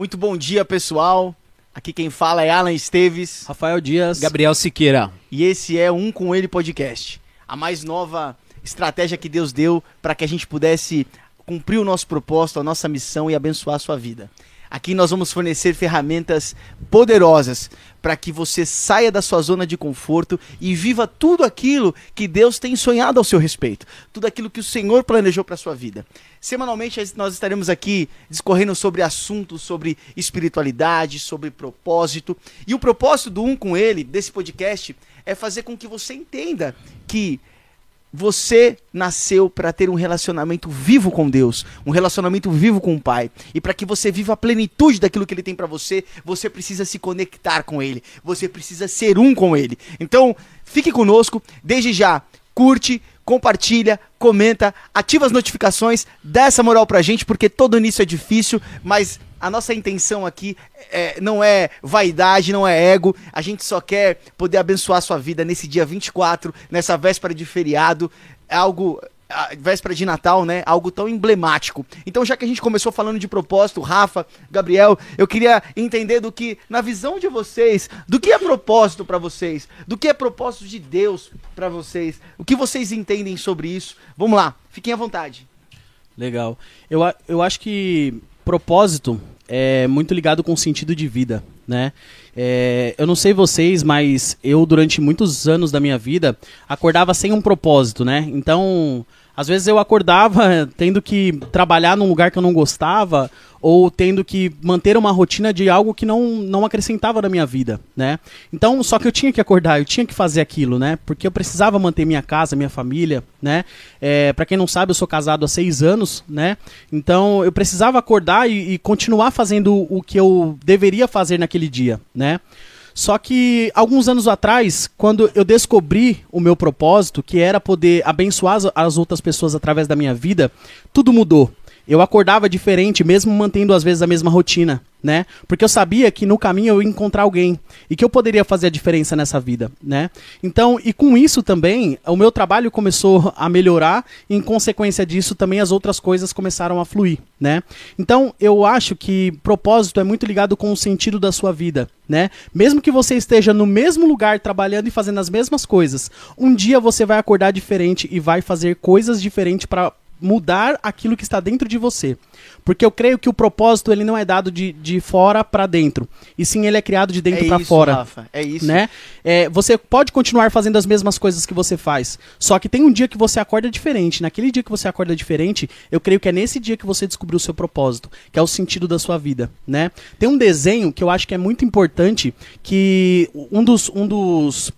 Muito bom dia, pessoal. Aqui quem fala é Alan Esteves. Rafael Dias. Gabriel Siqueira. E esse é Um Com Ele Podcast. A mais nova estratégia que Deus deu para que a gente pudesse cumprir o nosso propósito, a nossa missão e abençoar a sua vida. Aqui nós vamos fornecer ferramentas poderosas para que você saia da sua zona de conforto e viva tudo aquilo que Deus tem sonhado ao seu respeito, tudo aquilo que o Senhor planejou para a sua vida. Semanalmente nós estaremos aqui discorrendo sobre assuntos sobre espiritualidade, sobre propósito. E o propósito do Um com Ele, desse podcast, é fazer com que você entenda que você nasceu para ter um relacionamento vivo com Deus, um relacionamento vivo com o Pai. E para que você viva a plenitude daquilo que Ele tem para você, você precisa se conectar com Ele. Você precisa ser um com Ele. Então, fique conosco. Desde já, curte, compartilha, comenta, ativa as notificações, dá essa moral pra gente, porque todo início é difícil, mas a nossa intenção aqui é, não é vaidade, não é ego. A gente só quer poder abençoar a sua vida nesse dia 24, nessa véspera de feriado. É algo a véspera de Natal, né? Algo tão emblemático. Então, já que a gente começou falando de propósito, Rafa, Gabriel, eu queria entender do que, na visão de vocês, do que é propósito para vocês, do que é propósito de Deus para vocês, o que vocês entendem sobre isso. Vamos lá, fiquem à vontade. Legal. Eu, eu acho que propósito é muito ligado com o sentido de vida, né? É, eu não sei vocês, mas eu durante muitos anos da minha vida acordava sem um propósito, né? Então às vezes eu acordava tendo que trabalhar num lugar que eu não gostava ou tendo que manter uma rotina de algo que não, não acrescentava na minha vida, né? Então, só que eu tinha que acordar, eu tinha que fazer aquilo, né? Porque eu precisava manter minha casa, minha família, né? É, para quem não sabe, eu sou casado há seis anos, né? Então, eu precisava acordar e, e continuar fazendo o que eu deveria fazer naquele dia, né? Só que alguns anos atrás, quando eu descobri o meu propósito, que era poder abençoar as, as outras pessoas através da minha vida, tudo mudou. Eu acordava diferente, mesmo mantendo às vezes a mesma rotina, né? Porque eu sabia que no caminho eu ia encontrar alguém e que eu poderia fazer a diferença nessa vida, né? Então, e com isso também, o meu trabalho começou a melhorar e em consequência disso também as outras coisas começaram a fluir, né? Então, eu acho que propósito é muito ligado com o sentido da sua vida, né? Mesmo que você esteja no mesmo lugar trabalhando e fazendo as mesmas coisas, um dia você vai acordar diferente e vai fazer coisas diferentes para mudar aquilo que está dentro de você. Porque eu creio que o propósito ele não é dado de, de fora para dentro, e sim ele é criado de dentro é para fora. Rafa, é isso. Né? É, você pode continuar fazendo as mesmas coisas que você faz, só que tem um dia que você acorda diferente. Naquele dia que você acorda diferente, eu creio que é nesse dia que você descobriu o seu propósito, que é o sentido da sua vida, né? Tem um desenho que eu acho que é muito importante, que um dos um dos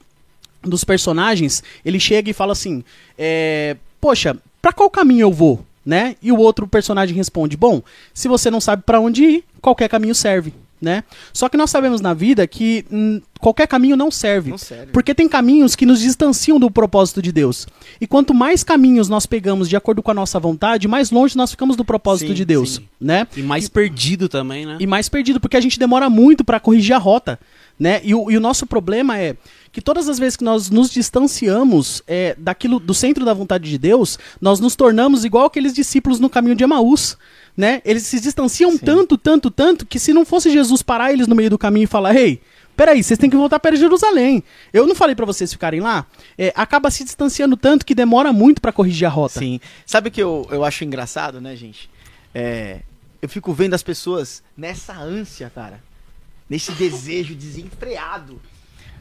dos personagens, ele chega e fala assim: é, Poxa, para qual caminho eu vou? Né? E o outro personagem responde: Bom, se você não sabe para onde ir, qualquer caminho serve. Né? Só que nós sabemos na vida que hum, qualquer caminho não serve, não serve. Porque tem caminhos que nos distanciam do propósito de Deus. E quanto mais caminhos nós pegamos de acordo com a nossa vontade, mais longe nós ficamos do propósito sim, de Deus. Sim. Né? E mais e, perdido também, né? E mais perdido, porque a gente demora muito para corrigir a rota. Né? E, o, e o nosso problema é que todas as vezes que nós nos distanciamos é, daquilo do centro da vontade de Deus, nós nos tornamos igual aqueles discípulos no caminho de Emaús. Né? Eles se distanciam Sim. tanto, tanto, tanto, que se não fosse Jesus parar eles no meio do caminho e falar, ei, peraí, vocês têm que voltar para Jerusalém. Eu não falei para vocês ficarem lá? É, acaba se distanciando tanto que demora muito para corrigir a rota. Sim. Sabe o que eu, eu acho engraçado, né, gente? É, eu fico vendo as pessoas nessa ânsia, cara. Nesse desejo desenfreado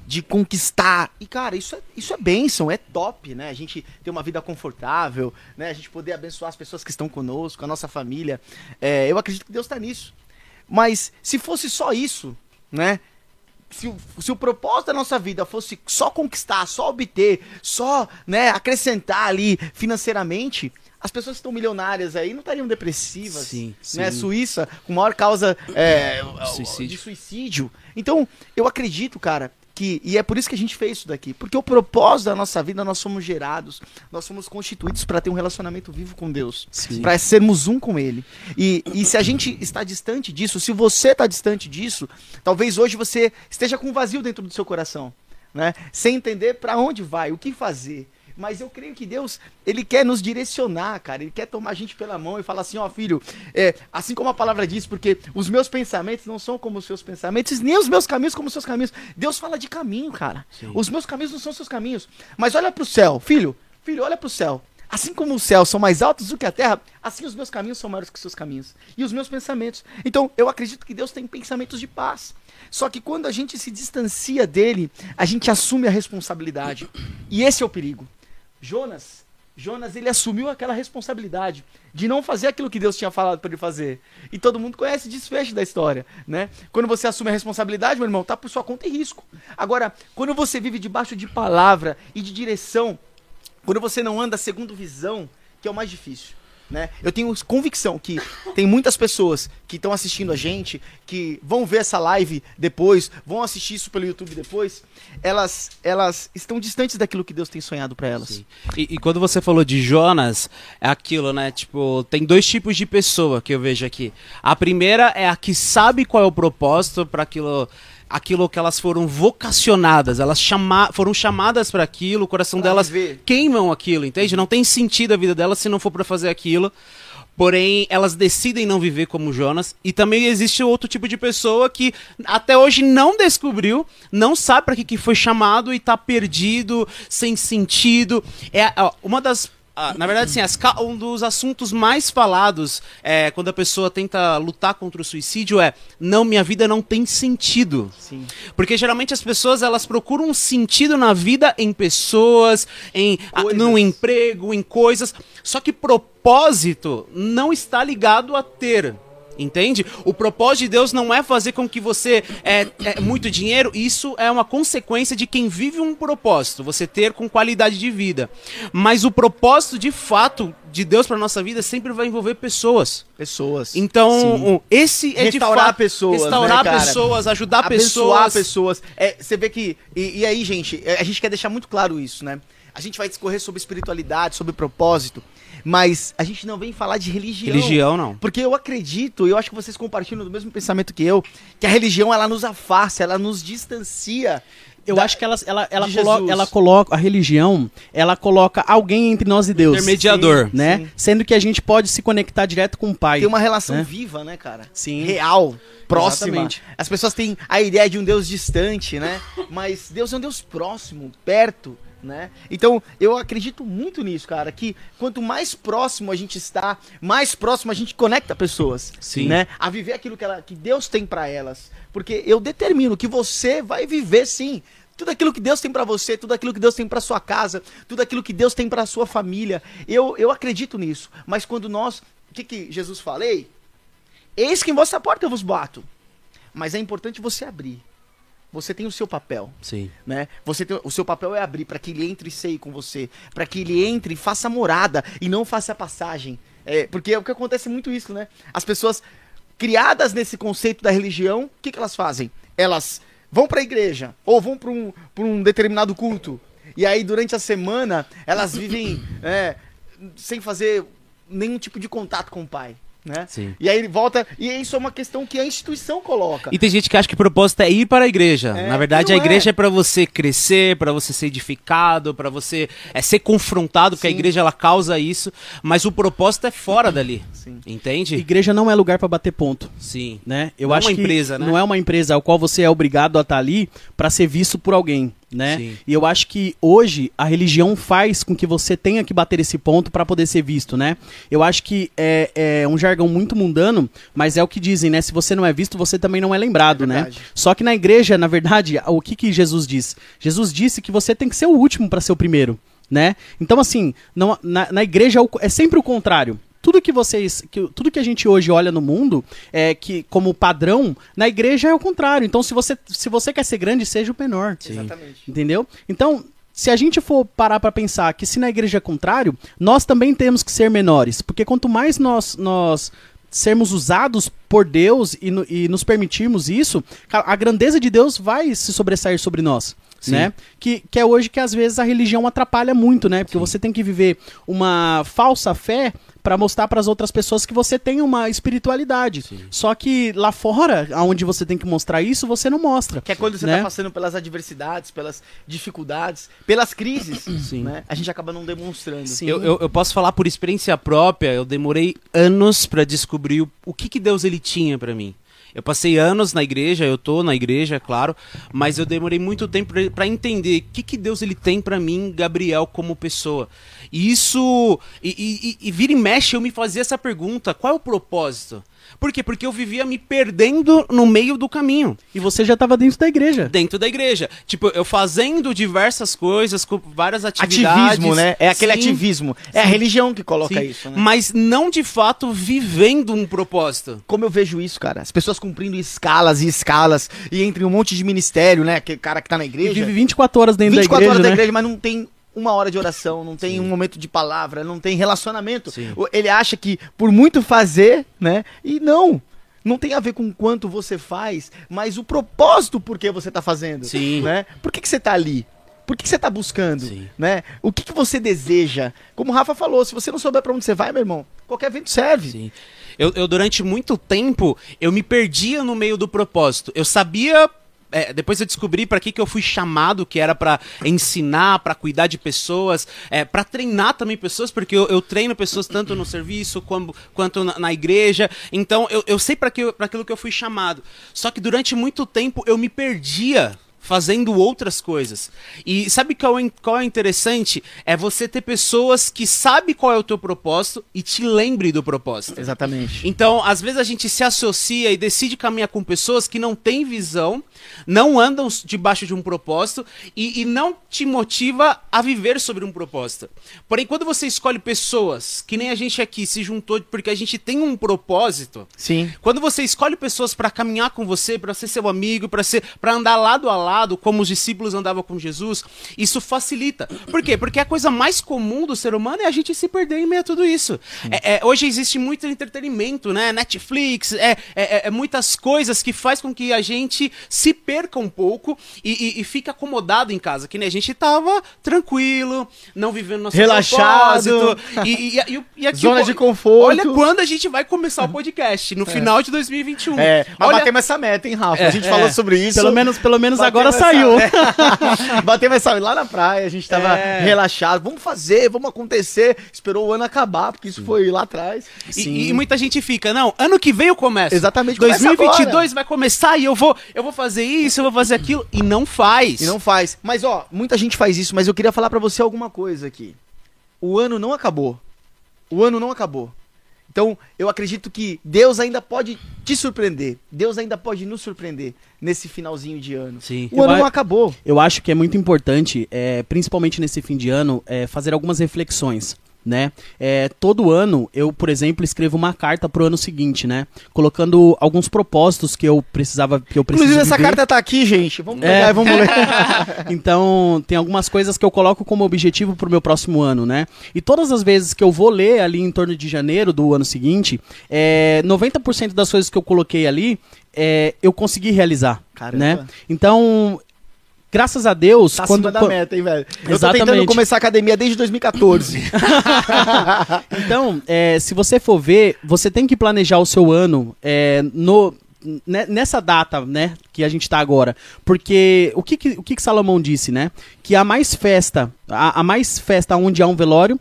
de conquistar. E, cara, isso é, isso é bênção, é top, né? A gente ter uma vida confortável, né? A gente poder abençoar as pessoas que estão conosco, a nossa família. É, eu acredito que Deus está nisso. Mas se fosse só isso, né? Se o, se o propósito da nossa vida fosse só conquistar, só obter, só né, acrescentar ali financeiramente, as pessoas que estão milionárias aí não estariam depressivas, sim, né? Sim. Suíça, com maior causa é, suicídio. de suicídio. Então, eu acredito, cara, que, e é por isso que a gente fez isso daqui, porque o propósito da nossa vida, nós somos gerados, nós somos constituídos para ter um relacionamento vivo com Deus, para sermos um com Ele. E, e se a gente está distante disso, se você está distante disso, talvez hoje você esteja com um vazio dentro do seu coração, né? sem entender para onde vai, o que fazer. Mas eu creio que Deus, ele quer nos direcionar, cara. Ele quer tomar a gente pela mão e falar assim, ó, filho, é, assim como a palavra diz, porque os meus pensamentos não são como os seus pensamentos, nem os meus caminhos como os seus caminhos. Deus fala de caminho, cara. Sim. Os meus caminhos não são os seus caminhos. Mas olha pro céu, filho, filho, olha pro céu. Assim como os céus são mais altos do que a terra, assim os meus caminhos são maiores que os seus caminhos. E os meus pensamentos. Então, eu acredito que Deus tem pensamentos de paz. Só que quando a gente se distancia dele, a gente assume a responsabilidade. E esse é o perigo. Jonas, Jonas, ele assumiu aquela responsabilidade de não fazer aquilo que Deus tinha falado para ele fazer. E todo mundo conhece o desfecho da história, né? Quando você assume a responsabilidade, meu irmão, tá por sua conta e risco. Agora, quando você vive debaixo de palavra e de direção, quando você não anda segundo visão, que é o mais difícil. Né? Eu tenho convicção que tem muitas pessoas que estão assistindo a gente, que vão ver essa live depois, vão assistir isso pelo YouTube depois, elas, elas estão distantes daquilo que Deus tem sonhado para elas. E, e quando você falou de Jonas, é aquilo, né? Tipo, tem dois tipos de pessoa que eu vejo aqui. A primeira é a que sabe qual é o propósito para aquilo aquilo que elas foram vocacionadas, elas chama foram chamadas para aquilo, o coração Pra delas viver. queimam aquilo, entende? Não tem sentido a vida delas se não for para fazer aquilo. Porém, elas decidem não viver como Jonas. E também existe outro tipo de pessoa que até hoje não descobriu, não sabe para que, que foi chamado e tá perdido, sem sentido. É ó, uma das. Ah, na verdade, ca- um dos assuntos mais falados é, quando a pessoa tenta lutar contra o suicídio é: não, minha vida não tem sentido. Sim. Porque geralmente as pessoas elas procuram um sentido na vida em pessoas, em ah, Coisas. num emprego, em coisas. Só que propósito não está ligado a ter. Entende? O propósito de Deus não é fazer com que você é, é muito dinheiro, isso é uma consequência de quem vive um propósito, você ter com qualidade de vida. Mas o propósito de fato de Deus para nossa vida sempre vai envolver pessoas. Pessoas. Então, Sim. esse é de Restaurar fato pessoas, restaurar né, pessoas, ajudar abençoar pessoas. pessoas. É, você vê que. E, e aí, gente, é, a gente quer deixar muito claro isso, né? A gente vai discorrer sobre espiritualidade, sobre propósito, mas a gente não vem falar de religião. Religião não. Porque eu acredito, e eu acho que vocês compartilham do mesmo pensamento que eu, que a religião ela nos afasta, ela nos distancia. Eu da- acho que ela, ela, ela, de colo- Jesus. ela coloca a religião, ela coloca alguém entre nós e Deus. Intermediador. Né? Sim. Sendo que a gente pode se conectar direto com o Pai. tem uma relação né? viva, né, cara? Sim. Real, próxima. Exatamente. As pessoas têm a ideia de um Deus distante, né? Mas Deus é um Deus próximo, perto, né? Então, eu acredito muito nisso, cara, que quanto mais próximo a gente está, mais próximo a gente conecta pessoas, Sim. né? A viver aquilo que, ela, que Deus tem pra elas. Porque eu determino que você vai viver sim. Tudo aquilo que Deus tem pra você, tudo aquilo que Deus tem pra sua casa, tudo aquilo que Deus tem pra sua família. Eu, eu acredito nisso. Mas quando nós. O que, que Jesus falei? Eis que em vossa porta eu vos bato. Mas é importante você abrir. Você tem o seu papel, Sim. né? Você tem, o seu papel é abrir para que ele entre e ceie com você, para que ele entre e faça morada e não faça passagem. É, porque é o que acontece muito isso, né? As pessoas criadas nesse conceito da religião, o que, que elas fazem? Elas vão para a igreja ou vão para um, pra um determinado culto. E aí, durante a semana, elas vivem é, sem fazer nenhum tipo de contato com o pai. Né? Sim. E aí ele volta. E isso é uma questão que a instituição coloca. E tem gente que acha que o propósito é ir para a igreja. É, Na verdade, a não igreja é. é, para você crescer, para você ser edificado, para você é, ser confrontado, porque a igreja ela causa isso, mas o propósito é fora dali. Sim. Entende? Igreja não é lugar pra bater ponto. Sim. né? Eu Não é acho uma que empresa, né? não é uma empresa ao qual você é obrigado a estar ali para ser visto por alguém, né? Sim. E eu acho que hoje a religião faz com que você tenha que bater esse ponto para poder ser visto, né? Eu acho que é, é um jargão muito mundano, mas é o que dizem, né? Se você não é visto, você também não é lembrado, É né? Só que na igreja, na verdade, o que que Jesus diz? Jesus disse que você tem que ser o último para ser o primeiro, né? Então assim, não, na, na igreja é é sempre o contrário tudo que vocês, que, tudo que a gente hoje olha no mundo é que como padrão, na igreja é o contrário. Então se você, se você quer ser grande, seja o menor. Exatamente. Entendeu? Então, se a gente for parar pra pensar que se na igreja é contrário, nós também temos que ser menores, porque quanto mais nós nós sermos usados por Deus e, no- e nos permitirmos isso, a grandeza de Deus vai se sobressair sobre nós. Sim. Né? Que, que é hoje que às vezes a religião atrapalha muito, né? Porque você tem que viver uma falsa fé para mostrar para as outras pessoas que você tem uma espiritualidade. Só que lá fora, aonde você tem que mostrar isso, você não mostra. Que é quando você né? tá passando pelas adversidades, pelas dificuldades, pelas crises, Sim. né? A gente acaba não demonstrando. Sim. Eu, eu, eu posso falar por experiência própria, eu demorei anos pra descobrir o, o que, que Deus ele tinha pra mim. Eu passei anos na igreja, eu tô na igreja, é claro, mas eu demorei muito tempo pra entender o que, que Deus ele tem pra mim, Gabriel, como pessoa. E isso. E, e- e- vira e mexe, eu me fazia essa pergunta: qual é o propósito? Por quê? Porque eu vivia me perdendo no meio do caminho E você já estava dentro da igreja. dentro da igreja. Tipo, eu fazendo diversas coisas, com várias atividades. Ativismo, né? É aquele Sim, ativismo. É a religião que coloca sim, isso, né? Mas não de fato vivendo um propósito. Como eu vejo isso, cara? As pessoas cumprindo escalas e escalas e entre um monte de ministério, né? Aquele cara que tá na E igreja. vive 24 horas dentro 24 da igreja, horas da né? igreja, mas não tem uma hora de oração, não tem um momento de palavra, não tem relacionamento. Sim. Ele acha que por muito fazer, né? E não. Não tem a ver com quanto você faz, mas o propósito por que você tá fazendo. Sim. Né? Por que, que você tá ali? Por que, que você tá buscando? Sim. Né? O que, que você deseja? Como o Rafa falou, se você não souber pra onde você vai, meu irmão, qualquer vento serve. Sim. Eu, eu, durante muito tempo, eu me perdia no meio do propósito. Eu sabia. É, depois eu descobri para que, que eu fui chamado, que era para ensinar, para cuidar de pessoas, é, para treinar também pessoas, porque eu, eu treino pessoas tanto no serviço como, quanto na, na igreja. Então eu, eu sei para aquilo que eu fui chamado. Só que durante muito tempo eu me perdia fazendo outras coisas. E sabe qual é, qual é interessante? É você ter pessoas que sabem qual é o teu propósito e te lembre do propósito. Exatamente. Então, às vezes a gente se associa e decide caminhar com pessoas que não têm visão, não andam debaixo de um propósito e, e não te motiva a viver sobre um propósito. Porém, quando você escolhe pessoas, que nem a gente aqui se juntou porque a gente tem um propósito, Sim. quando você escolhe pessoas para caminhar com você, para ser seu amigo, para ser, para andar lado a lado, como os discípulos andavam com Jesus, isso facilita. Por quê? Porque a coisa mais comum do ser humano é a gente se perder em meio a tudo isso. É- é, hoje existe muito entretenimento, né? Netflix, é, é- é muitas coisas que faz com que a gente se perca um pouco e, e, e fica acomodado em casa, que nem a gente tava tranquilo, não vivendo nosso Relaxado. propósito, E, e, e, e aqui Zona de conforto. Olha quando a gente vai começar o podcast, no final de 2021. É, mas Olha, batemos essa meta, hein, Rafa? a gente é. falou sobre isso. Pelo menos, pelo menos agora saiu. é. Batemos essa lá na praia, a gente tava É. relaxado. Vamos fazer, vamos acontecer. Esperou o ano acabar, porque isso foi lá atrás. E, e muita gente fica, não, ano que vem eu começo. Exatamente, começa 2022 vai começar e eu vou, eu vou fazer isso, eu vou fazer aquilo e não faz. E não faz. Mas, ó, muita gente faz isso, mas eu queria falar pra você alguma coisa aqui. O ano não acabou. O ano não acabou. Então, eu acredito que Deus ainda pode te surpreender. Deus ainda pode nos surpreender nesse finalzinho de ano. Sim. O ano Eu não a- acabou. Eu acho que é muito importante, é, principalmente nesse fim de ano, é, fazer algumas reflexões. Né? É, todo ano eu, por exemplo, escrevo uma carta pro ano seguinte, né? Colocando alguns propósitos que eu precisava, que eu preciso Inclusive, essa viver. carta tá aqui, gente. Vamos É. pegar e vamos ler. Então, tem algumas coisas que eu coloco como objetivo pro meu próximo ano, né? E todas as vezes que eu vou ler ali em torno de janeiro do ano seguinte, é, 90% das coisas que eu coloquei ali, é, eu consegui realizar, Caramba. né? Então, graças a Deus, Tá quando, acima da meta, hein, velho? Eu tô Exatamente. tentando começar a academia desde 2014. Então, é, se você for ver, você tem que planejar o seu ano é, no, ne- nessa data, né, que a gente tá agora. Porque o que, que- o que, que Salomão disse, né? Que há mais festa, há, há mais festa onde há um velório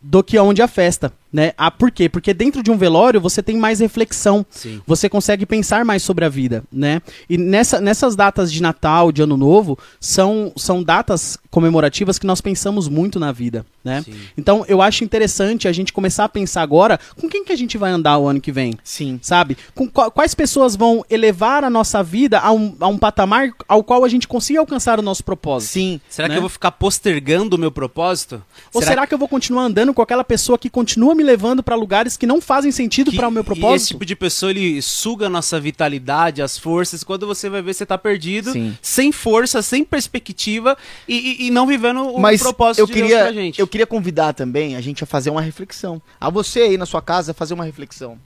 do que onde há festa, né? Ah, por quê? Porque dentro de um velório você tem mais reflexão, Sim. você consegue pensar mais sobre a vida, né? E nessa, nessas datas de Natal, de Ano Novo, são, são datas comemorativas que nós pensamos muito na vida, né? Sim. Então eu acho interessante a gente começar a pensar agora com quem que a gente vai andar o ano que vem, Sim. sabe? Com qua- quais pessoas vão elevar a nossa vida a um, a um patamar ao qual a gente consiga alcançar o nosso propósito. Sim. Será né? que eu vou ficar postergando o meu propósito? Ou será, que eu vou continuar andando com aquela pessoa que continua me levando para lugares que não fazem sentido para o meu E esse propósito? tipo de pessoa, ele suga a nossa vitalidade, as forças. Quando você vai ver, você tá perdido, Sim. sem força, sem perspectiva e, e- e não vivendo o Mas propósito eu de queria, Deus pra gente. eu queria convidar também a gente a fazer uma reflexão. A você aí na sua casa fazer uma reflexão.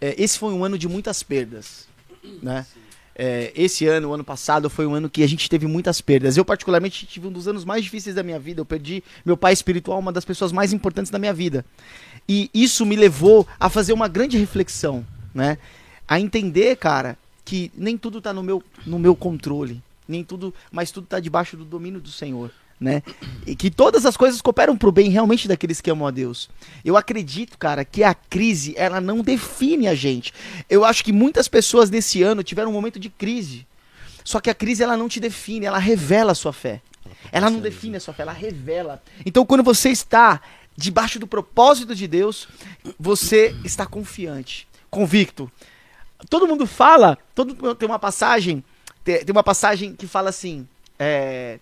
é, esse foi um ano de muitas perdas, né? É, esse ano, o ano passado, foi um ano que a gente teve muitas perdas. Eu, particularmente, tive um dos anos mais difíceis da minha vida. Eu perdi meu pai espiritual, uma das pessoas mais importantes da minha vida. E isso me levou a fazer uma grande reflexão, né? A entender, cara, que nem tudo tá no meu, no meu controle. Nem tudo, mas tudo tá debaixo do domínio do Senhor né? E que todas as coisas cooperam pro bem realmente daqueles que amam a Deus. Eu acredito, cara, que a crise, ela não define a gente. Eu acho que muitas pessoas nesse ano tiveram um momento de crise. Só que a crise, ela não te define, ela revela a sua fé. Ela não define a sua fé, ela revela. Então, quando você está debaixo do propósito de Deus, você está confiante, convicto. Todo mundo fala, todo tem uma passagem, tem uma passagem que fala assim, é,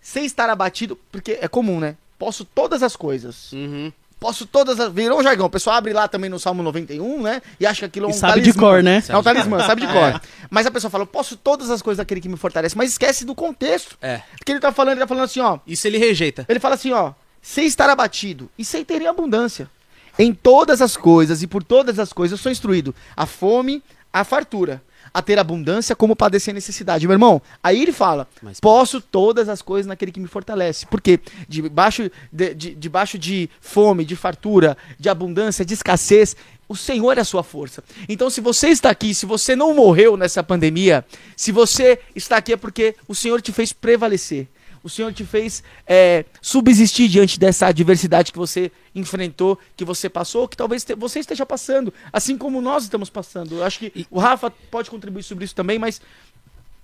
sem estar abatido, porque é comum, né? Posso todas as coisas. Uhum. Posso todas as. Virou um jargão. O pessoal abre lá também no Salmo 91, né? E acha que aquilo é um E sabe de cor, né? É um talismã, sabe de cor. Mas a pessoa fala, posso todas as coisas daquele que me fortalece, mas esquece do contexto. É. Porque ele tá falando, ele tá falando assim, ó. Isso ele rejeita. Ele fala assim, ó. Sem estar abatido e sem ter abundância. Em todas as coisas e por todas as coisas eu sou instruído. A fome, a fartura. A ter abundância como padecer necessidade. Meu irmão, aí ele fala: Mas- posso todas as coisas naquele que me fortalece. Porque debaixo de, de, debaixo de fome, de fartura, de abundância, de escassez, o Senhor é a sua força. Então, se você está aqui, se você não morreu nessa pandemia, se você está aqui é porque o Senhor te fez prevalecer. O Senhor te fez é, subsistir diante dessa adversidade que você enfrentou, que você passou, que talvez você esteja passando, assim como nós estamos passando. Eu acho que o Rafa pode contribuir sobre isso também, mas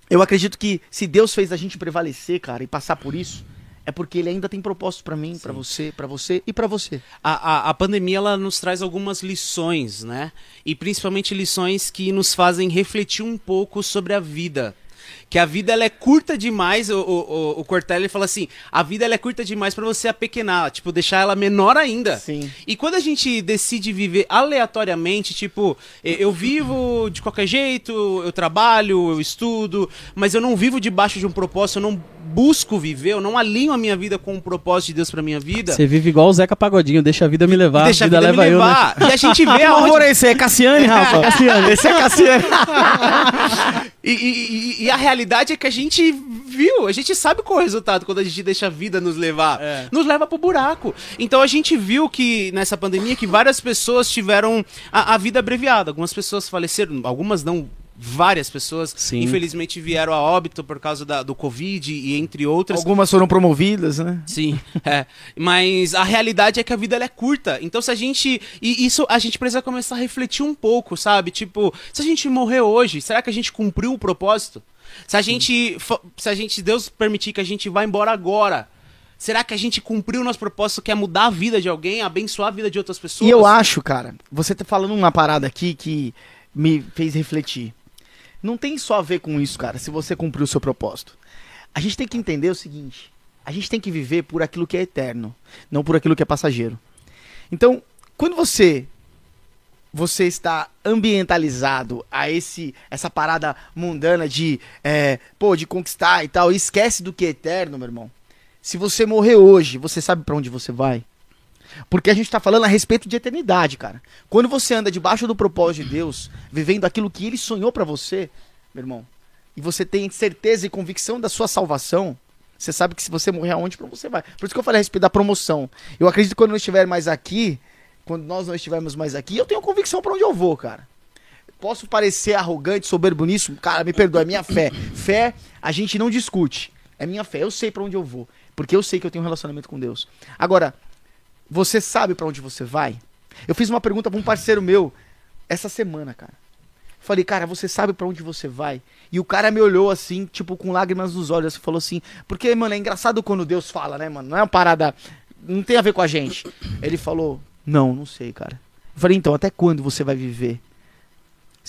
eu acredito que se Deus fez a gente prevalecer, cara, e passar por isso, é porque Ele ainda tem propósito pra mim, pra você, pra você e pra você. A, a, a pandemia ela nos traz algumas lições, né? E principalmente lições que nos fazem refletir um pouco sobre a vida. Que a vida ela é curta demais, o, o, o, o Cortelli fala assim, a vida ela é curta demais pra você apequenar, tipo, deixar ela menor ainda. Sim. E quando a gente decide viver aleatoriamente, tipo, eu vivo de qualquer jeito, eu trabalho, eu estudo, mas eu não vivo debaixo de um propósito, eu não busco viver, eu não alinho a minha vida com o propósito de Deus pra minha vida. Você vive igual o Zeca Pagodinho, deixa a vida me levar, Deixa a vida, leva me eu, né? levar. E a gente vê aonde... é esse? É Cassiane, Rafa? Cassiane. Esse é Cassiane. E, e- e- e a realidade é que a gente viu, a gente sabe qual é o resultado quando a gente deixa a vida nos levar. É. Nos leva pro buraco. Então a gente viu que nessa pandemia que várias pessoas tiveram a, a vida abreviada. Algumas pessoas faleceram, algumas não. Várias pessoas, Sim. infelizmente, vieram a óbito por causa da- do Covid e entre outras. Algumas foram promovidas, né? Sim, é. Mas a realidade é que a vida é curta. Então se a gente. E isso a gente precisa começar a refletir um pouco, sabe? Tipo, se a gente morrer hoje, será que a gente cumpriu o propósito? Se a gente. Se a gente. Deus permitir que a gente vá embora agora. Será que a gente cumpriu o nosso propósito, que é mudar a vida de alguém, abençoar a vida de outras pessoas? E eu acho, cara, você tá falando uma parada aqui que me fez refletir. Não tem só a ver com isso, cara, se você cumpriu o seu propósito. A gente tem que entender o seguinte: a gente tem que viver por aquilo que é eterno, não por aquilo que é passageiro. Então, quando você você está ambientalizado a esse essa parada mundana de é, pô, de conquistar e tal, e esquece do que é eterno, meu irmão. Se você morrer hoje, você sabe pra onde você vai? Porque a gente tá falando a respeito de eternidade, cara. Quando você anda debaixo do propósito de Deus, vivendo aquilo que ele sonhou pra você, meu irmão, e você tem certeza e convicção da sua salvação, você sabe que se você morrer aonde, pra você vai. Por isso que eu falei a respeito da promoção. Eu acredito que quando eu estiver mais aqui, quando nós não estivermos mais aqui, eu tenho convicção pra onde eu vou, cara. Posso parecer arrogante, soberbo nisso? Cara, me perdoa, é minha fé. Fé, a gente não discute. É minha fé, eu sei pra onde eu vou. Porque eu sei que eu tenho um relacionamento com Deus. Agora, você sabe pra onde você vai? Eu fiz uma pergunta pra um parceiro meu essa semana, cara. Falei, cara, você sabe pra onde você vai? E o cara me olhou assim, tipo, com lágrimas nos olhos, e falou assim, porque, mano, é engraçado quando Deus fala, né, mano? Não é uma parada. Não tem a ver com a gente. Ele falou, não, não sei, cara. Eu falei, então, até quando você vai viver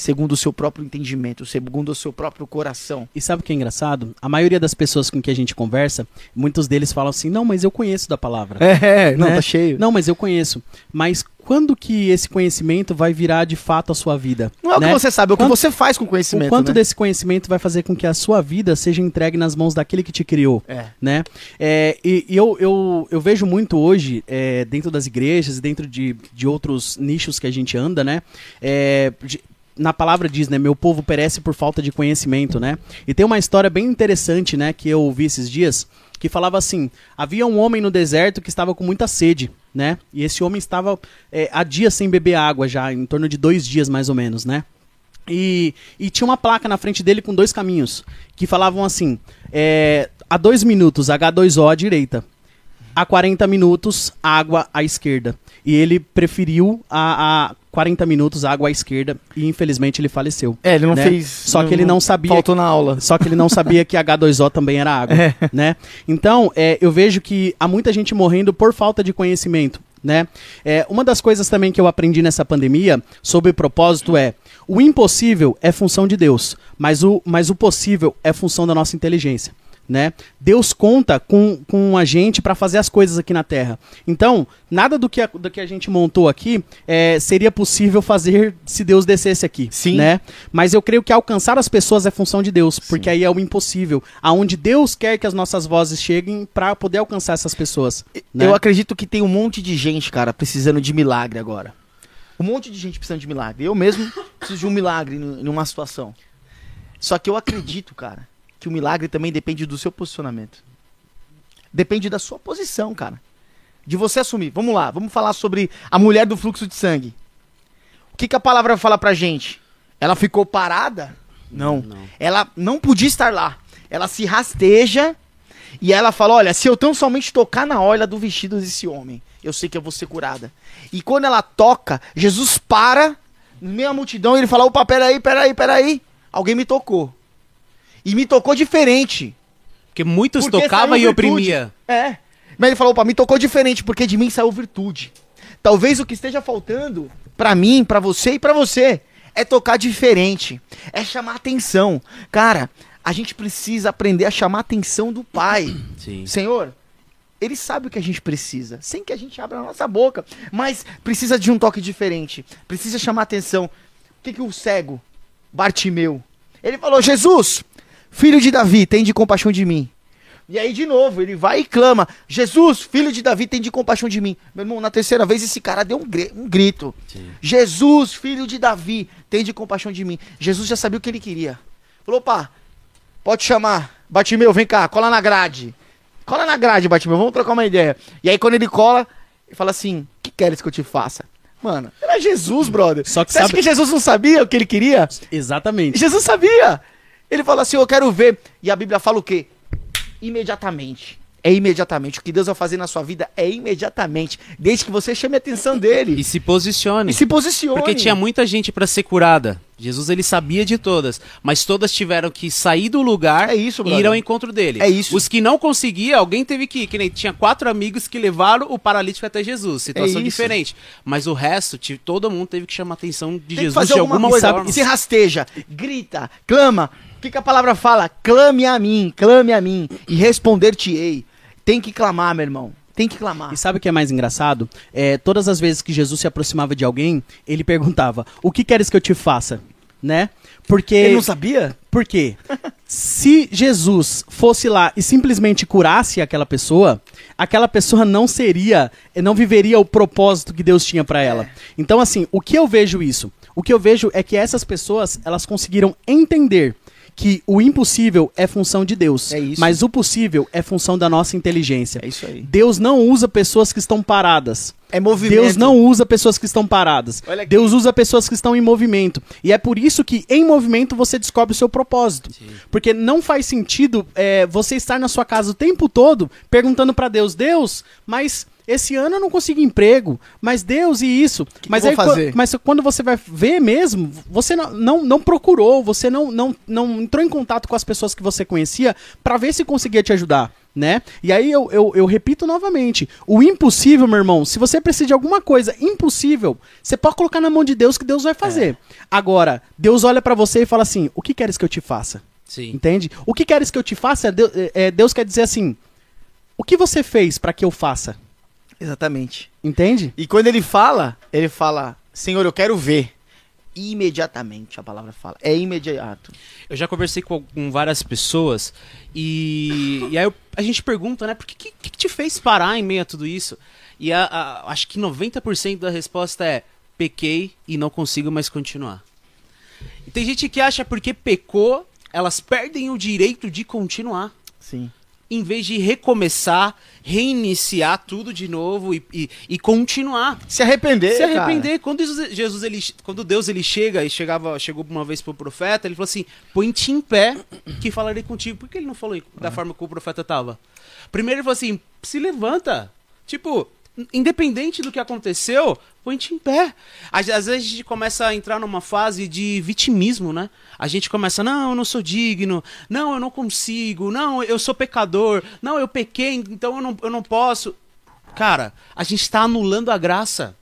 segundo o seu próprio entendimento, segundo o seu próprio coração. E sabe o que é engraçado? A maioria das pessoas com que a gente conversa, muitos deles falam assim: não, mas eu conheço da palavra. É, não, Né? tá cheio. Não, mas eu conheço. Mas quando que esse conhecimento vai virar de fato a sua vida? Não é o né? que você sabe, é o que Quanto- você faz com o conhecimento. O quanto né? desse conhecimento vai fazer com que a sua vida seja entregue nas mãos daquele que te criou? É. né? É, e e eu, eu, eu vejo muito hoje, é, dentro das igrejas e dentro de, de outros nichos que a gente anda, né? É, de- na palavra diz, né? Meu povo perece por falta de conhecimento, né? E tem uma história bem interessante, né? Que eu ouvi esses dias, que falava assim: havia um homem no deserto que estava com muita sede, né? E esse homem estava é, há dias sem beber água já, em torno de dois dias mais ou menos, né? E, e tinha uma placa na frente dele com dois caminhos que falavam assim: é, a dois minutos, H2O à direita. A 40 minutos, água à esquerda. E ele preferiu a, a 40 minutos, água à esquerda. E infelizmente ele faleceu. É, ele não né? fez. Só que ele não sabia Faltou na aula. só que ele não sabia que H2O também era água, É. né? Então, é, eu vejo que há muita gente morrendo por falta de conhecimento, né? É, uma das coisas também que eu aprendi nessa pandemia sobre propósito é o impossível é função de Deus, mas o, mas o possível é função da nossa inteligência. Né? Deus conta com, com a gente para fazer as coisas aqui na Terra. Então, nada do que a, do que a gente montou aqui é, seria possível fazer se Deus descesse aqui. Sim. Né? Mas eu creio que alcançar as pessoas é função de Deus, porque aí é o impossível. Aonde Deus quer que as nossas vozes cheguem para poder alcançar essas pessoas. né? Eu acredito que tem um monte de gente, cara, precisando de milagre agora. Um monte de gente precisando de milagre. Eu mesmo preciso de um milagre em uma situação. Só que eu acredito, cara, que o milagre também depende do seu posicionamento. Depende da sua posição, cara. De você assumir. Vamos lá, vamos falar sobre a mulher do fluxo de sangue. O que, que a palavra fala pra gente? Ela ficou parada? Não. Não. Ela não podia estar lá. Ela se rasteja e ela fala: Olha, se eu tão somente tocar na orla do vestido desse homem, eu sei que eu vou ser curada. E quando ela toca, Jesus para, no meio da multidão, e ele fala: Opa, peraí, peraí, peraí. Alguém me tocou. E me tocou diferente. Porque muitos Porque tocavam saiu e virtude. oprimia. É. Mas ele falou: Opa, me tocou diferente, porque de mim saiu virtude. Talvez o que esteja faltando pra mim, pra você e pra você é tocar diferente, é chamar atenção. Cara, a gente precisa aprender a chamar atenção do Pai. Sim. Senhor, ele sabe o que a gente precisa, sem que a gente abra a nossa boca, mas precisa de um toque diferente, precisa chamar atenção. O que, que o cego, Bartimeu, ele falou: Jesus, filho de Davi, tem de compaixão de mim. E aí, de novo, ele vai e clama: Jesus, filho de Davi, tem de compaixão de mim. Meu irmão, na terceira vez, esse cara deu um, gre- um grito: Jesus, filho de Davi, tem de compaixão de mim. Jesus já sabia o que ele queria. Falou: opa, pode chamar. Batimeu, vem cá, cola na grade. Cola na grade, Batimeu, vamos trocar uma ideia. E aí, quando ele cola, ele fala assim: O que queres que eu te faça? Mano, era Jesus, brother. Só que Você acha sabe- que Jesus não sabia o que ele queria? Exatamente. Jesus sabia. Ele falou assim: Eu quero ver. E a Bíblia fala o quê? Imediatamente. É imediatamente. O que Deus vai fazer na sua vida é imediatamente. Desde que você chame a atenção dele. E se posicione. E se posicione. Porque tinha muita gente pra ser curada. Jesus ele sabia de todas, mas todas tiveram que sair do lugar É isso, e ir ao encontro dele. É isso. Os que não conseguiam, alguém teve que ir. Que nem tinha quatro amigos que levaram o paralítico até Jesus. Situação É diferente. Mas o resto, todo mundo teve que chamar a atenção de Tem que Jesus fazer de alguma, alguma coisa. forma. Se rasteja, grita, clama. O que, que a palavra fala? Clame a mim, clame a mim e responder-te-ei. Tem que clamar, meu irmão. Tem que clamar. E sabe o que é mais engraçado? É, todas as vezes que Jesus se aproximava de alguém, ele perguntava: O que queres que eu te faça? Né? Porque. Ele não sabia? Por quê? Se Jesus fosse lá e simplesmente curasse aquela pessoa, aquela pessoa não seria, não viveria o propósito que Deus tinha pra ela. Então, assim, o que eu vejo isso? O que eu vejo é que essas pessoas, elas conseguiram entender que o impossível é função de Deus, É mas o possível é função da nossa inteligência. É isso aí. Deus não usa pessoas que estão paradas. É movimento. Deus não usa pessoas que estão paradas. Deus usa pessoas que estão em movimento. E é por isso que em movimento você descobre o seu propósito. Porque não faz sentido é, você estar na sua casa o tempo todo perguntando pra Deus, Deus, mas esse ano eu não consegui emprego, mas Deus e isso. que mas eu aí fazer? mas quando você vai ver mesmo, você não, não, não procurou, você não, não, não entrou em contato com as pessoas que você conhecia pra ver se conseguia te ajudar. né? E aí eu, eu, eu repito novamente: o impossível, meu irmão, se você precisa de alguma coisa impossível, você pode colocar na mão de Deus que Deus vai fazer. Agora, Deus olha pra você e fala assim: o que queres que eu te faça? Sim. Entende? O que queres que eu te faça? Deus, é, Deus quer dizer assim: o que você fez pra que eu faça? Exatamente. Entende? E quando ele fala, ele fala: Senhor, eu quero ver. Imediatamente, a palavra fala. É imediato. Eu já conversei com, com várias pessoas e, e aí eu- a gente pergunta, né, por que, que, que te fez parar em meio a tudo isso? E a- a- acho que 90% da resposta é pequei e não consigo mais continuar. E tem gente que acha porque pecou, elas perdem o direito de continuar. Sim. Em vez de recomeçar, reiniciar tudo de novo e, e, e continuar. Se arrepender. Se cara. arrepender. Quando Jesus, Jesus, ele, quando Deus ele chega e chegava, chegou uma vez pro profeta, ele falou assim: põe-te em pé que falarei contigo. Por que ele não falou da forma que o profeta tava? Primeiro ele falou assim: se levanta. Tipo, independente do que aconteceu, põe-te em pé. Às, às vezes a gente começa a entrar numa fase de vitimismo, né? A gente começa, não, eu não sou digno, não, eu não consigo, não, eu sou pecador, não, eu pequei, então eu não, eu não posso. Cara, a gente está anulando a graça.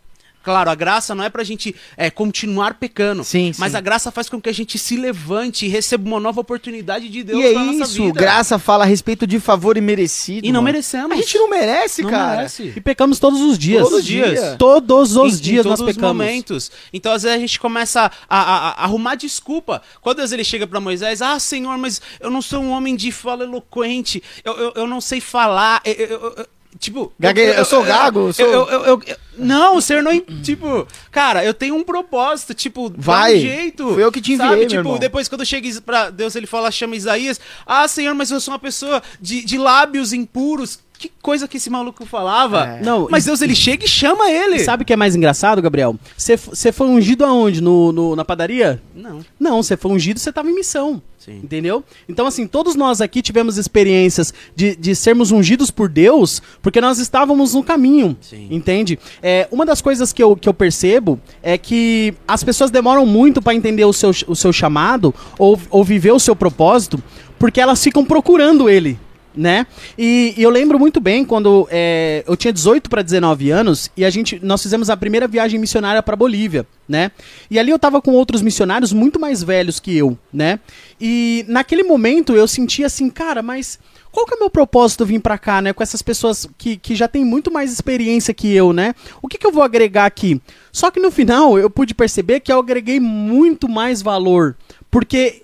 Claro, a graça não é pra gente é, continuar pecando. Sim, Mas sim. a graça faz com que a gente se levante e receba uma nova oportunidade de Deus E é isso, vida. graça fala a respeito de favor imerecido. E não mano. merecemos. A gente não merece, Não cara. merece. E pecamos todos os dias. Todos os dias. Todos os Em- em dias nós todos os pecamos. momentos. Então, às vezes, a gente começa a, a- a arrumar desculpa. Quando Deus ele chega para Moisés, ah, Senhor, mas eu não sou um homem de fala eloquente, eu, eu, eu não sei falar. eu- eu- eu- tipo. Gague- eu sou gago, eu sou- eu- eu- eu- eu- não, o Senhor não. Tipo, cara, eu tenho um propósito. Tipo, Vai. dá um jeito. Foi eu que te enviei, sabe? Tipo, depois quando chega Is- pra Deus, ele fala, chama Isaías, ah, Senhor, mas eu sou uma pessoa de, de lábios impuros. Que coisa que esse maluco falava. É. Não, Mas e- Deus, ele chega e chama ele. E sabe o que é mais engraçado, Gabriel? Você foi ungido aonde? No, no- na padaria? Não. Não, você foi ungido, você tava em missão. Sim. Entendeu? Então, assim, todos nós aqui tivemos experiências de, de sermos ungidos por Deus porque nós estávamos no caminho. Sim. Entende? É, uma das coisas que eu, que eu percebo é que as pessoas demoram muito para entender o seu, o seu chamado ou, ou viver o seu propósito porque elas ficam procurando ele. Né? E, e eu lembro muito bem quando é, eu tinha 18 para 19 anos e a gente nós fizemos a primeira viagem missionária para Bolívia, né? E ali eu tava com outros missionários muito mais velhos que eu, né? E naquele momento eu senti assim, cara, mas qual que é o meu propósito vir pra cá, né? Com essas pessoas que, que já têm muito mais experiência que eu, né? O que, que eu vou agregar aqui? Só que no final eu pude perceber que eu agreguei muito mais valor. Porque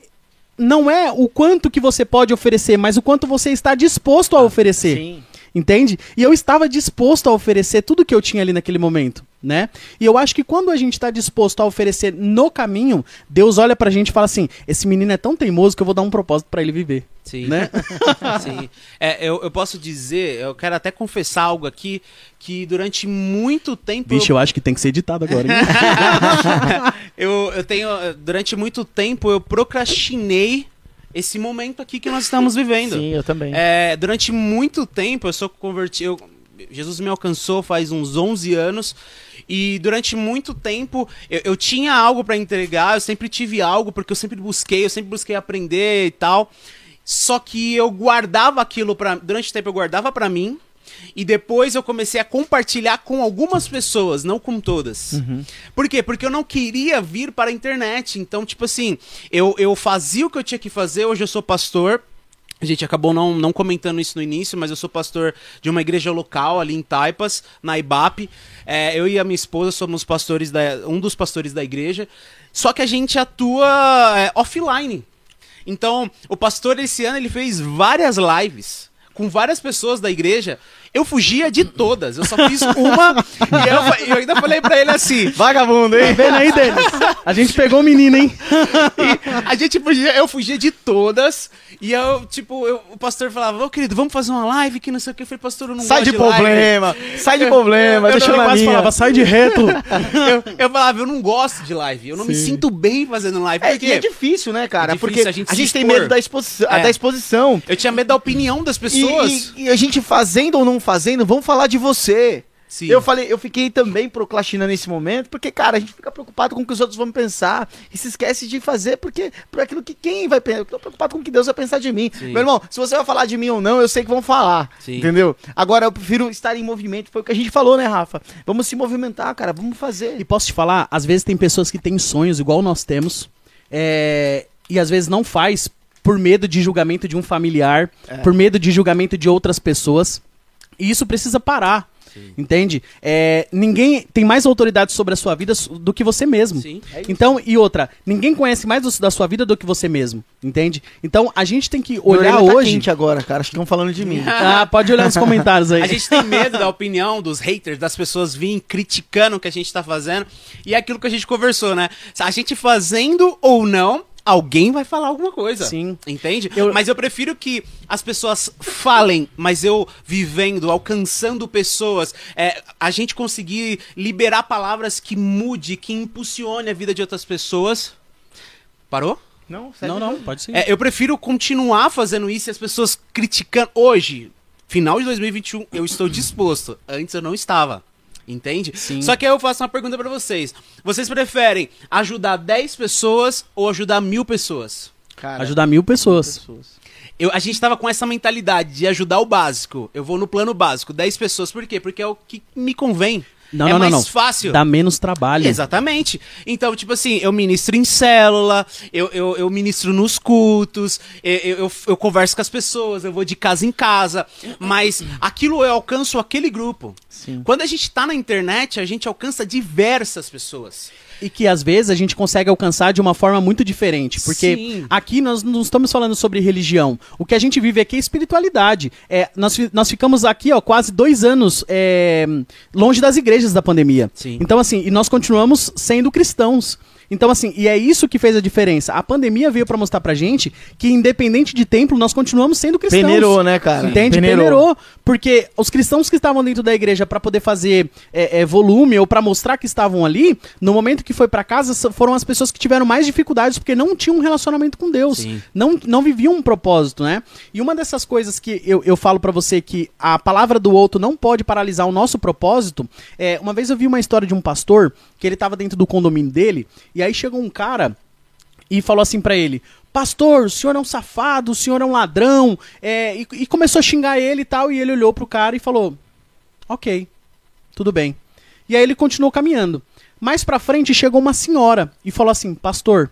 não é o quanto que você pode oferecer, mas o quanto você está disposto a oferecer. Sim. Entende? E eu estava disposto a oferecer tudo que eu tinha ali naquele momento, né? E eu acho que quando a gente está disposto a oferecer no caminho, Deus olha pra gente e fala assim: esse menino é tão teimoso que eu vou dar um propósito pra ele viver. Sim. Né? Sim. É, eu, eu posso dizer, eu quero até confessar algo aqui, que durante muito tempo. Vixe, eu acho que tem que ser editado agora. hein? eu, eu tenho. Durante muito tempo eu procrastinei esse momento aqui que nós estamos vivendo. Sim, eu também. É, durante muito tempo eu sou convertido. Jesus me alcançou faz uns 11 anos. E durante muito tempo eu, eu tinha algo para entregar, eu sempre tive algo, porque eu sempre busquei, eu sempre busquei aprender e tal. Só que eu guardava aquilo para Durante o tempo eu guardava para mim. E depois eu comecei a compartilhar com algumas pessoas, não com todas. Por quê? Porque eu não queria vir para a internet. Então, tipo assim, eu, eu fazia o que eu tinha que fazer. Hoje eu sou pastor. A gente acabou não, não comentando isso no início, mas eu sou pastor de uma igreja local ali em Taipas, na IBAP. É, eu e a minha esposa somos pastores da, um dos pastores da igreja. Só que a gente atua é, offline. Então, o pastor esse ano ele fez várias lives com várias pessoas da igreja. Eu fugia de todas. Eu só fiz uma e eu, eu ainda falei pra ele assim: Vagabundo, hein? Tá vendo aí, Denis? A gente pegou o menino, hein? E a gente fugia, eu fugia de todas. E eu, tipo, eu- o pastor falava, ô querido, vamos fazer uma live que não sei o que. Eu falei, pastor, eu não Sai gosto de live." problema, sai de problema, eu- deixa eu Quase falava, sai de reto. eu, falava, eu não gosto de live. Eu não me Sim. sinto bem fazendo live. É, Por e é quê? difícil, né, cara? É difícil Porque a a gente gente, se tem medo da, exposi É. da exposição. Eu tinha medo da opinião das E, pessoas. e- e a gente fazendo ou não fazendo, vão falar de você. Sim. Eu falei, eu fiquei também procrastinando nesse momento, porque, cara, a gente fica preocupado com o que os outros vão pensar e se esquece de fazer porque por aquilo que quem vai pensar. Eu tô preocupado com o que Deus vai pensar de mim. Sim. Meu irmão, se você vai falar de mim ou não, eu sei que vão falar. Sim. Entendeu? Agora eu prefiro estar em movimento. Foi o que a gente falou, né, Rafa? Vamos se movimentar, cara. Vamos fazer. E posso te falar, às vezes tem pessoas que têm sonhos igual nós temos, é, e às vezes não faz por medo de julgamento de um familiar, por medo de julgamento de outras pessoas. E isso precisa parar. Entende? É, ninguém tem mais autoridade sobre a sua vida do que você mesmo. Sim. Então, e outra, ninguém conhece mais do- da sua vida do que você mesmo. Entende? Então, a gente tem que Meu olhar orelha tá hoje. quente agora, cara. Acho que estão falando de mim. Ah, pode olhar nos comentários aí. A gente tem medo da opinião dos haters, das pessoas virem criticando o que a gente tá fazendo. E é aquilo que a gente conversou, né? A gente fazendo ou não, alguém vai falar alguma coisa. Sim. Entende? Eu- Mas eu prefiro que as pessoas falem, mas eu vivendo, alcançando pessoas, é, a gente conseguir liberar palavras que mude, que impulsione a vida de outras pessoas. Parou? Não, Não, não, pode ser. É, eu prefiro continuar fazendo isso e as pessoas criticando. Hoje, final de 2021, eu estou disposto. Antes eu não estava. Entende? Sim. Só que aí eu faço uma pergunta pra vocês. Vocês preferem ajudar 10 pessoas ou ajudar mil pessoas? Cara, Ajudar mil pessoas. Eu, a gente tava com essa mentalidade de ajudar o básico. Eu vou no plano básico, 10 pessoas. Por quê? Porque é o que me convém. Não, é não, mais não. fácil. Dá menos trabalho. Exatamente. Então, tipo assim, eu ministro em célula, eu, eu, eu ministro nos cultos, eu, eu, eu- eu converso com as pessoas, eu vou de casa em casa, mas aquilo eu alcanço aquele grupo. Sim. Quando a gente tá na internet, a gente alcança diversas pessoas. E que às vezes a gente consegue alcançar de uma forma muito diferente. Porque Sim. aqui nós não estamos falando sobre religião. O que a gente vive aqui é espiritualidade. É, nós, nós ficamos aqui ó, quase dois anos é, longe das igrejas da pandemia. Sim. Então, assim, e nós continuamos sendo cristãos. Então, assim, e é isso que fez a diferença. A pandemia veio pra mostrar pra gente que, independente de templo, nós continuamos sendo cristãos. Peneirou, né, cara? Entende? Peneirou. Peneirou. Porque os cristãos que estavam dentro da igreja pra poder fazer é, é, volume ou pra mostrar que estavam ali, no momento que foi pra casa, foram as pessoas que tiveram mais dificuldades porque não tinham um relacionamento com Deus. Sim. Não, não viviam um propósito, né? E uma dessas coisas que eu, eu falo pra você que a palavra do outro não pode paralisar o nosso propósito. É, uma vez eu vi uma história de um pastor que ele tava dentro do condomínio dele e aí chegou um cara e falou assim pra ele: Pastor, o senhor é um safado, o senhor é um ladrão. é, e, e começou a xingar ele e tal. E ele olhou pro cara e falou: Ok, tudo bem. E aí ele continuou caminhando. Mais pra frente chegou uma senhora e falou assim: Pastor,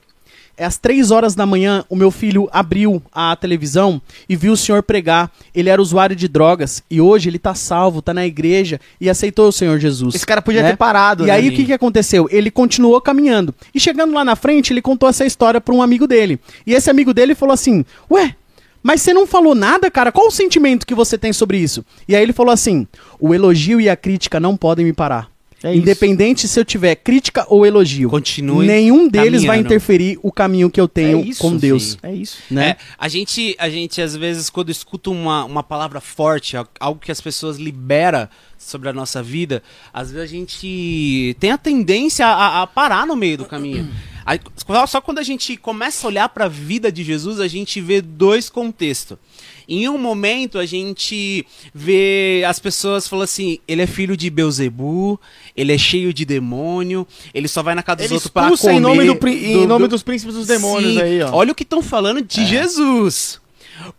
às três horas da manhã, o meu filho abriu a televisão e viu o senhor pregar. Ele era usuário de drogas e hoje ele tá salvo, tá na igreja e aceitou o Senhor Jesus. Esse cara podia né? ter parado, E né? aí o que, que aconteceu? Ele continuou caminhando. E chegando lá na frente, ele contou essa história pra um amigo dele. E esse amigo dele falou assim: Ué, mas você não falou nada, cara? Qual o sentimento que você tem sobre isso? E aí ele falou assim: O elogio e a crítica não podem me parar. É. Independente se eu tiver crítica ou elogio. Continue Nenhum deles vai caminhando. interferir o caminho que eu tenho É isso, com Deus. sim. É isso. Né? É, a gente, a gente às vezes quando escuta uma, uma palavra forte, al- algo que as pessoas libera sobre a nossa vida, às vezes a gente tem a tendência a, a parar no meio do caminho. Aí, só quando a gente começa a olhar para a vida de Jesus, a gente vê dois contextos. Em um momento a gente vê as pessoas falando assim, ele é filho de Beuzebu, ele é cheio de demônio, ele só vai na casa dos Ele outros para comer. em nome, do, pri- em do- nome do- dos príncipes dos demônios Sim, aí, ó. É. Olha o que estão falando de Jesus.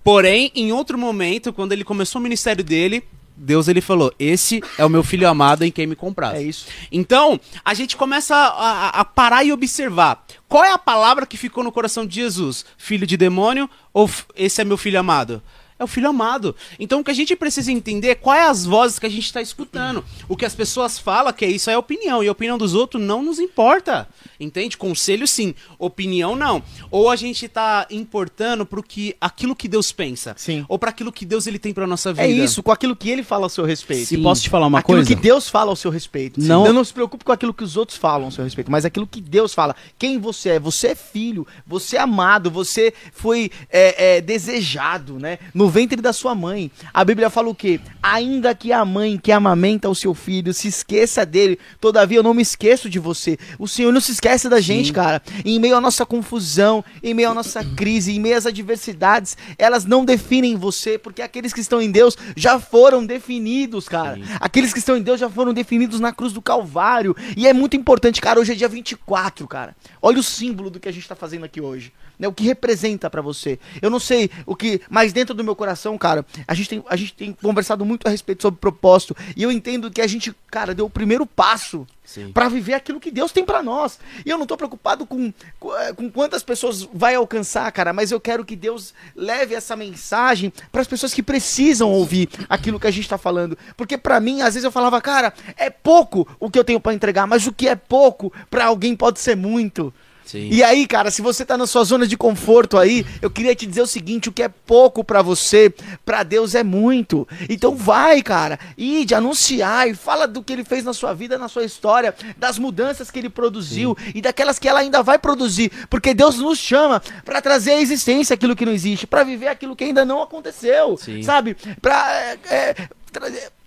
Porém, em outro momento, quando ele começou o ministério dele, Deus ele falou: Esse é o meu filho amado em quem me comprar. É isso. Então, a gente começa a, a- a parar e observar. Qual é a palavra que ficou no coração de Jesus? Filho de demônio ou esse é meu filho amado? É o filho amado. Então o que a gente precisa entender é quais as vozes que a gente está escutando. O que as pessoas falam, que é isso é opinião. E a opinião dos outros não nos importa. Entende? Conselho sim, opinião não. Ou a gente tá importando pro que aquilo que Deus pensa. Sim. Ou para aquilo que Deus ele tem pra nossa vida. É isso, com aquilo que ele fala ao seu respeito. Se posso te falar uma aquilo coisa? que Deus fala ao seu respeito. Não- Não... não se preocupe com aquilo que os outros falam ao seu respeito, mas aquilo que Deus fala. Quem você é? Você é filho, você é amado, você foi é, é, desejado, né? No no ventre da sua mãe. A Bíblia fala o quê? Ainda que a mãe que amamenta o seu filho se esqueça dele, todavia eu não me esqueço de você. O Senhor não se esquece da gente, Sim. cara. Em meio à nossa confusão, em meio à nossa crise, em meio às adversidades, elas não definem você, porque aqueles que estão em Deus já foram definidos, cara. Sim. Aqueles que estão em Deus já foram definidos na cruz do Calvário. E é muito importante, cara. Hoje é dia 24, cara. Olha o símbolo do que a gente tá fazendo aqui hoje. Né? O que representa pra você. Eu não sei o que, mas dentro do meu coração, cara, a gente, tem, a gente tem conversado muito a respeito sobre propósito. E eu entendo que a gente, cara, deu o primeiro passo. Pra viver aquilo que Deus tem pra nós. E eu não tô preocupado com, com, eh, com quantas pessoas vai alcançar, cara, mas eu quero que Deus leve essa mensagem para as pessoas que precisam ouvir aquilo que a gente tá falando. Porque pra mim, às vezes eu falava, cara, é pouco o que eu tenho pra entregar, mas o que é pouco pra alguém pode ser muito. Sim. E aí, cara, se você tá na sua zona de conforto aí, eu queria te dizer o seguinte: o que é pouco pra você, pra Deus é muito. Então vai, cara, ide, anunciar e fala do que ele fez na sua vida, na sua história, das mudanças que ele produziu e daquelas que ela ainda vai produzir, porque Deus nos chama pra trazer à existência aquilo que não existe, pra viver aquilo que ainda não aconteceu, Sim. sabe? Pra é, é,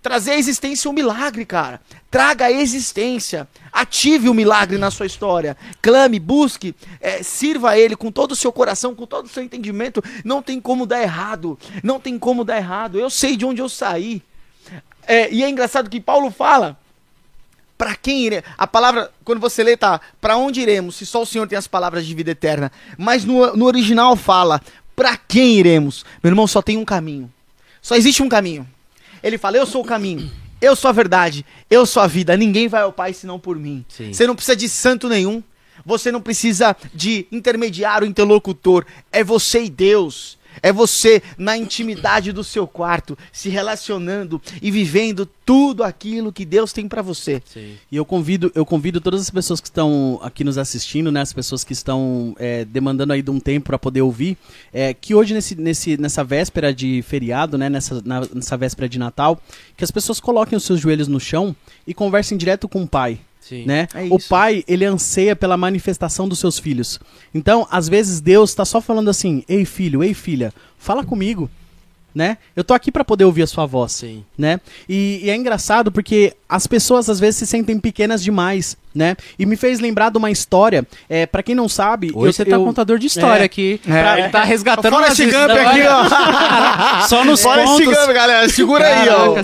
trazer, à existência um milagre, cara. Traga a existência. Ative o milagre na sua história. Clame, busque, é, sirva a Ele com todo o seu coração, com todo o seu entendimento. Não tem como dar errado. Não tem como dar errado. Eu sei de onde eu saí. É, e é engraçado que Paulo fala. Pra quem ire... A palavra, quando você lê, tá. Pra onde iremos? Se só o Senhor tem as palavras de vida eterna. Mas no, no original fala. Pra quem iremos? Meu irmão, só tem um caminho. Só existe um caminho. Ele fala: Eu sou o caminho. Eu sou a verdade. Eu sou a vida. Ninguém vai ao Pai senão por mim. Sim. Você não precisa de santo nenhum. Você não precisa de intermediário, interlocutor. É você e Deus. É você na intimidade do seu quarto, se relacionando e vivendo tudo aquilo que Deus tem pra você. Sim. E eu convido, eu convido todas as pessoas que estão aqui nos assistindo, né, as pessoas que estão é, demandando aí de um tempo para poder ouvir, é, que hoje nesse, nesse, nessa véspera de feriado, né, nessa, na- nessa véspera de Natal, que as pessoas coloquem os seus joelhos no chão e conversem direto com o Pai. Sim. Né? É o pai, ele anseia pela manifestação dos seus filhos. Então, às vezes Deus está só falando assim: "Ei, filho, ei, filha, fala comigo", né? Eu tô aqui para poder ouvir a sua voz Sim. né? E, e é engraçado porque as pessoas às vezes se sentem pequenas demais, né? E me fez lembrar de uma história, é, para quem não sabe, Hoje eu, você tá eu- contador de história É. aqui. É. Ele tá resgatando Fora esse Gump histórias. aqui, ó. Só nos Fora esse pontos. Gump, galera. Segura aí, ó.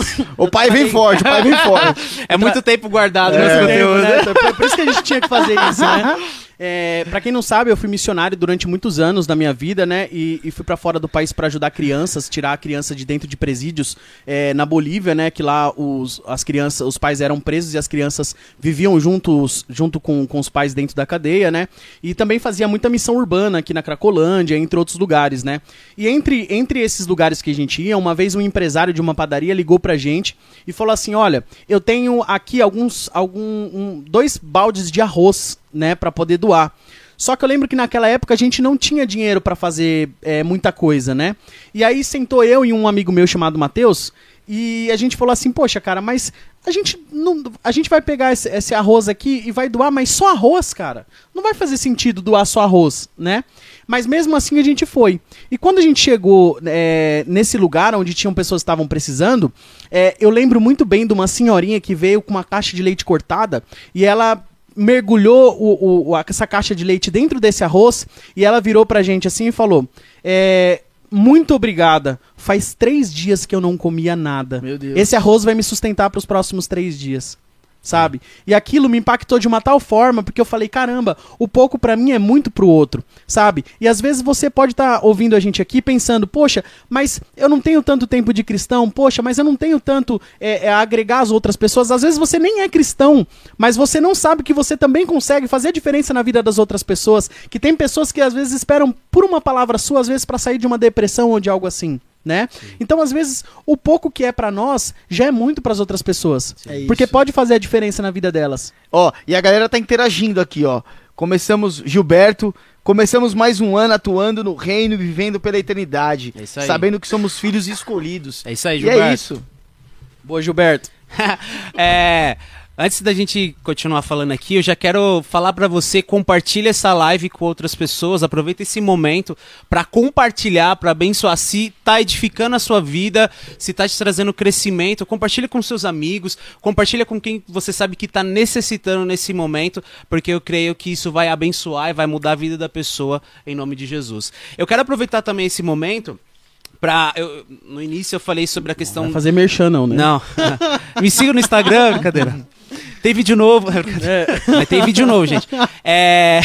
O pai vem forte, o pai vem forte. É muito tempo guardado nesse Tempo, conteúdo. né? Então, Por isso que a gente tinha que fazer isso, né? É, para quem não sabe, eu fui missionário durante muitos anos da minha vida, né? E, e fui pra fora do país pra ajudar crianças, tirar a criança de dentro de presídios é, na Bolívia, né? Que lá os, as crianças, os pais eram presos e as crianças viviam juntos, junto com, com os pais dentro da cadeia, né? E também fazia muita missão urbana aqui na Cracolândia, entre outros lugares, né? E entre, entre esses lugares que a gente ia, uma vez um empresário de uma padaria ligou pra gente e falou assim: Olha, eu tenho aqui alguns, algum, um- dois baldes de arroz, né, Pra poder doar. Só que eu lembro que naquela época a gente não tinha dinheiro pra fazer é, muita coisa, né? E aí sentou eu e um amigo meu chamado Matheus e a gente falou assim: Poxa, cara, mas a gente não, a gente vai pegar esse, esse arroz aqui e vai doar, mas só arroz, cara. Não vai fazer sentido doar só arroz, né? Mas mesmo assim a gente foi. E quando a gente chegou é, nesse lugar onde tinham pessoas que estavam precisando, é, eu lembro muito bem de uma senhorinha que veio com uma caixa de leite cortada e ela mergulhou o- o- essa caixa de leite dentro desse arroz e ela virou pra gente assim e falou: é, Muito obrigada. Faz três dias que eu não comia nada. Meu Deus. Esse arroz vai me sustentar pros próximos três dias. Sabe? E aquilo me impactou de uma tal forma, porque eu falei, caramba, o pouco pra mim é muito pro outro, sabe? E às vezes você pode estar ouvindo a gente aqui pensando, poxa, mas eu não tenho tanto tempo de cristão, poxa, mas eu não tenho tanto é, é, agregar as outras pessoas. Às vezes você nem é cristão, mas você não sabe que você também consegue fazer a diferença na vida das outras pessoas. Que tem pessoas que às vezes esperam por uma palavra sua, às vezes, pra sair de uma depressão ou de algo assim. Né? Então, às vezes, o pouco que é pra nós já é muito pras outras pessoas. É isso. Porque pode fazer a diferença na vida delas. Ó, e a galera tá interagindo aqui, ó. Começamos, Gilberto, começamos mais um ano atuando no reino e vivendo pela eternidade. É isso aí. Sabendo que somos filhos escolhidos. É isso aí, e Gilberto. é isso. Boa, Gilberto. é, Antes da gente continuar falando aqui, eu já quero falar para você, compartilha essa live com outras pessoas, aproveita esse momento para compartilhar, para abençoar se tá edificando a sua vida, se tá te trazendo crescimento, compartilha com seus amigos, compartilha com quem você sabe que tá necessitando nesse momento, porque eu creio que isso vai abençoar e vai mudar a vida da pessoa em nome de Jesus. Eu quero aproveitar também esse momento Pra, eu, no início eu falei sobre a questão. Não vai fazer merchan, não, né? Não. Me siga no Instagram, brincadeira. Tem vídeo novo. É. Mas tem vídeo novo, gente. É,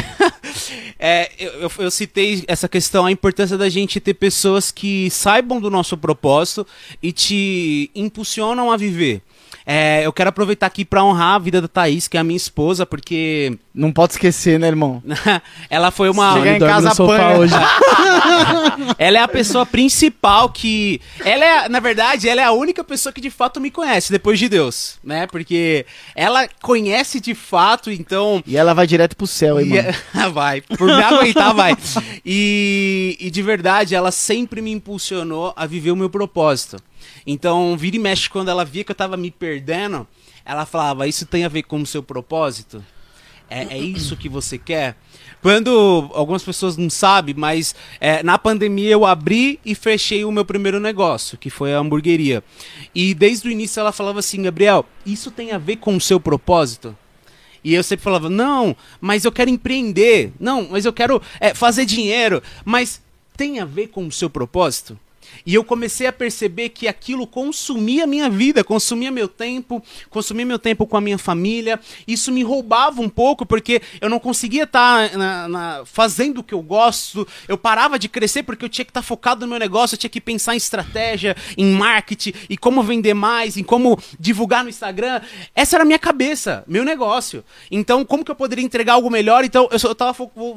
é, eu, eu, citei essa questão, a importância da gente ter pessoas que saibam do nosso propósito e te impulsionam a viver. É, eu quero aproveitar aqui para honrar a vida da Thaís, que é a minha esposa, porque. Não pode esquecer, né, irmão? ela foi uma. Chegar em casa apanha. hoje. ela é a pessoa principal que. Ela é, na verdade, ela é a única pessoa que de fato me conhece, depois de Deus, né? Porque ela conhece de fato, então. E ela vai direto pro céu, hein, mano? É... vai. Por me aguentar, vai. E, e de verdade, ela sempre me impulsionou a viver o meu propósito. Então, vira e mexe, quando ela via que eu tava me perdendo, ela falava: Isso tem a ver com o seu propósito? É, é isso que você quer? Quando algumas pessoas não sabem, mas é, na pandemia eu abri e fechei o meu primeiro negócio, que foi a hamburgueria. E desde o início ela falava assim: Gabriel, isso tem a ver com o seu propósito? E eu sempre falava: Não, mas eu quero empreender. Não, mas eu quero é, fazer dinheiro. Mas tem a ver com o seu propósito? E eu comecei a perceber que aquilo consumia minha vida, consumia meu tempo, consumia meu tempo com a minha família. Isso me roubava um pouco, porque eu não conseguia estar tá fazendo o que eu gosto. Eu parava de crescer porque eu tinha que estar tá focado no meu negócio, eu tinha que pensar em estratégia, em marketing, e como vender mais, em como divulgar no Instagram. Essa era a minha cabeça, meu negócio. Então, como que eu poderia entregar algo melhor? Então, eu estava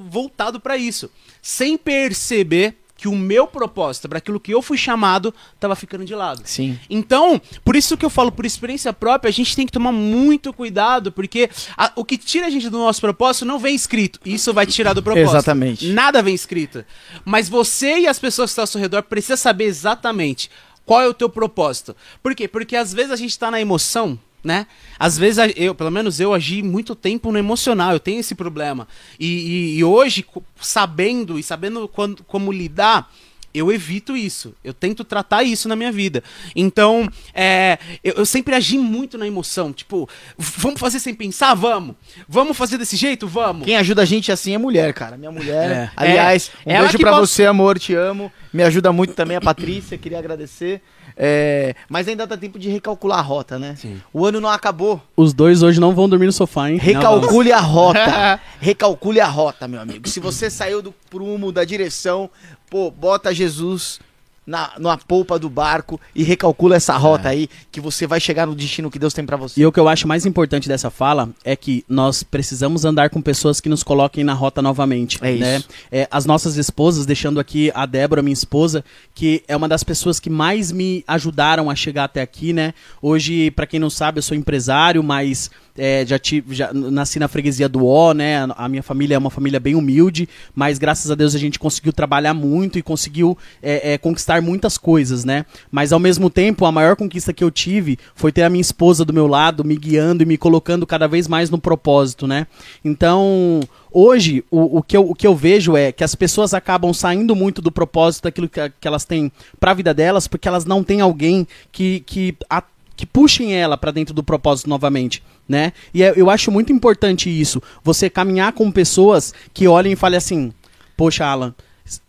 voltado para isso. Sem perceber que o meu propósito, para aquilo que eu fui chamado, estava ficando de lado. Sim. Então, por isso que eu falo, por experiência própria, a gente tem que tomar muito cuidado, porque a, o que tira a gente do nosso propósito não vem escrito. Isso vai te tirar do propósito. Exatamente. Nada vem escrito. Mas você e as pessoas que estão ao seu redor precisam saber exatamente qual é o teu propósito. Por quê? Porque às vezes a gente está na emoção, né? Às vezes eu, pelo menos eu agi muito tempo no emocional, eu tenho esse problema. E, e, e hoje, sabendo e sabendo quando, como lidar, eu evito isso. Eu tento tratar isso na minha vida. Então, é, eu, eu, sempre agi muito na emoção. Tipo, vamos fazer sem pensar? Vamos. Vamos fazer desse jeito? Vamos. Quem ajuda a gente assim é mulher, cara. Minha mulher. É. Aliás, é, um beijo pra você, amor. Te amo. Me ajuda muito também a Patrícia. Queria agradecer. É, mas ainda dá tempo de recalcular a rota, né? Sim. O ano não acabou. Os dois hoje não vão dormir no sofá, hein? Recalcule a rota. Recalcule a rota, meu amigo. Se você saiu do prumo, da direção, pô, bota Jesus na, na polpa do barco e recalcula essa rota é. aí, que você vai chegar no destino que Deus tem para você. E o que eu acho mais importante dessa fala é que nós precisamos andar com pessoas que nos coloquem na rota novamente. É né? isso. É, as nossas esposas, deixando aqui a Débora, minha esposa, que é uma das pessoas que mais me ajudaram a chegar até aqui, né? Hoje, para quem não sabe, eu sou empresário, mas é, já, tive, já nasci na freguesia do O, né? A minha família é uma família bem humilde, mas graças a Deus a gente conseguiu trabalhar muito e conseguiu é, é, conquistar muitas coisas, né? Mas ao mesmo tempo, a maior conquista que eu tive foi ter a minha esposa do meu lado, me guiando e me colocando cada vez mais no propósito, né? Então, hoje, o, o, que eu, o que eu vejo é que as pessoas acabam saindo muito do propósito daquilo que, que elas têm para a vida delas, porque elas não têm alguém que, que a, que puxem ela para dentro do propósito novamente, né? E é, eu acho muito importante isso, você caminhar com pessoas que olhem e falem assim: "Poxa, Alan,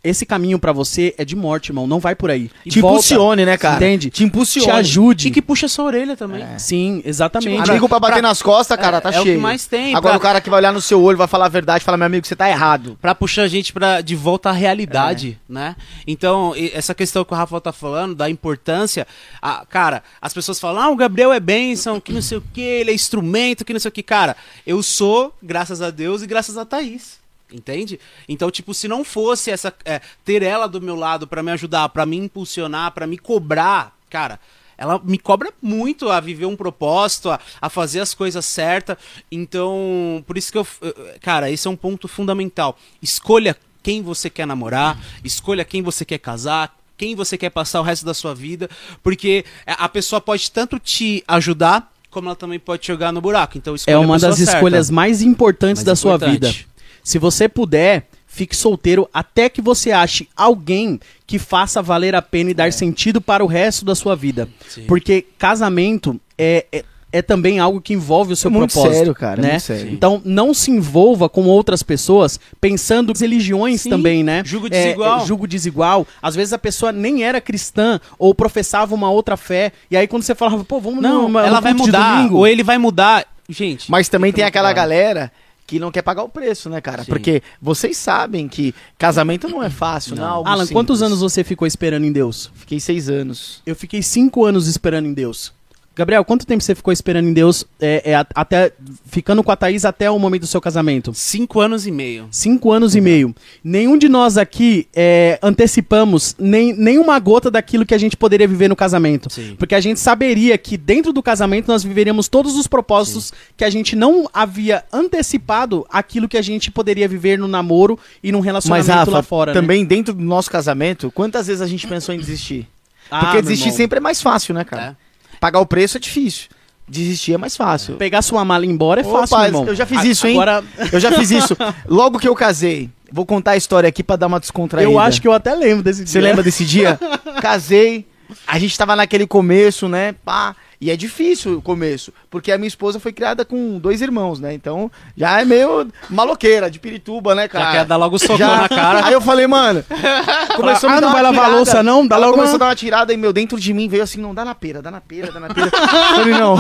esse caminho para você é de morte, irmão. Não vai por aí. E Te volta, impulsione, né, cara? Entende? Te impulsione. Te ajude. E que puxa sua orelha também. É. Sim, exatamente. Tipo, amigo pra bater pra... nas costas, cara, tá é, cheio. É o que mais tem. Agora pra... o cara que vai olhar no seu olho, vai falar a verdade, fala, meu amigo, você tá errado. Pra puxar a gente pra, de volta à realidade, é. né? Então, essa questão que o Rafa tá falando, da importância, a, cara, as pessoas falam, ah, o Gabriel é bênção, que não sei o que, ele é instrumento, que não sei o que. Cara, eu sou, graças a Deus e graças a Thaís. Entende? Então, tipo, se não fosse essa é, ter ela do meu lado para me ajudar, para me impulsionar, para me cobrar, cara, ela me cobra muito a viver um propósito, a, a fazer as coisas certas. Então, por isso que eu, cara, esse é um ponto fundamental. Escolha quem você quer namorar, escolha quem você quer casar, quem você quer passar o resto da sua vida, porque a pessoa pode tanto te ajudar como ela também pode jogar no buraco. Então É uma das certa. escolhas mais importantes Mais da sua importante. vida. Se você puder, fique solteiro até que você ache alguém que faça valer a pena e dar sentido para o resto da sua vida. Sim. Porque casamento é, é, é também algo que envolve o seu É muito propósito. sério, cara, é Né? muito sério. Então, não se envolva com outras pessoas pensando religiões Sim, também, né? julgo É, desigual. é, julgo desigual. Às vezes a pessoa nem era cristã ou professava uma outra fé. E aí quando você falava, pô, vamos Não, numa- ela no vai mudar, domingo. ou ele vai mudar. Gente, Mas também tem aquela galera que não quer pagar o preço, né, cara? Sim. Porque vocês sabem que casamento não é fácil, não. é Alan, simples. quantos anos você ficou esperando em Deus? Fiquei seis anos. Eu fiquei cinco anos esperando em Deus. Gabriel, quanto tempo você ficou esperando em Deus, é, é, até ficando com a Thaís até o momento do seu casamento? cinco anos e meio. Cinco anos e meio. Nenhum de nós aqui é, antecipamos nem, nem uma gota daquilo que a gente poderia viver no casamento. Sim. Porque a gente saberia que dentro do casamento nós viveríamos todos os propósitos que a gente não havia antecipado aquilo que a gente poderia viver no namoro e num Mas, relacionamento Rafa, lá fora. né? também dentro do nosso casamento, quantas vezes a gente pensou em desistir? Ah, Porque desistir irmão. sempre é mais fácil, né, cara? Pagar o preço é difícil. Desistir é mais fácil. Pegar sua mala e ir embora é Opa, fácil, irmão. eu já fiz isso, hein? Agora, Eu já fiz isso. Logo que eu casei, vou contar a história aqui pra dar uma descontraída. eu acho que eu até lembro desse Você dia. lembra desse dia? Casei, a gente tava naquele começo, né? Pá. E é difícil o começo, porque a minha esposa foi criada com dois irmãos, né? Então já é meio maloqueira, de pirituba, né, cara? Já quer dar logo Já- na cara. Aí eu falei, mano. Começou a me Ah, dar não vai lavar tirada. louça, não? Dá Ela logo começou uma- a dar uma tirada e, meu, dentro de mim veio assim: não, dá na pera, dá na pera, dá na pera. Eu falei, não,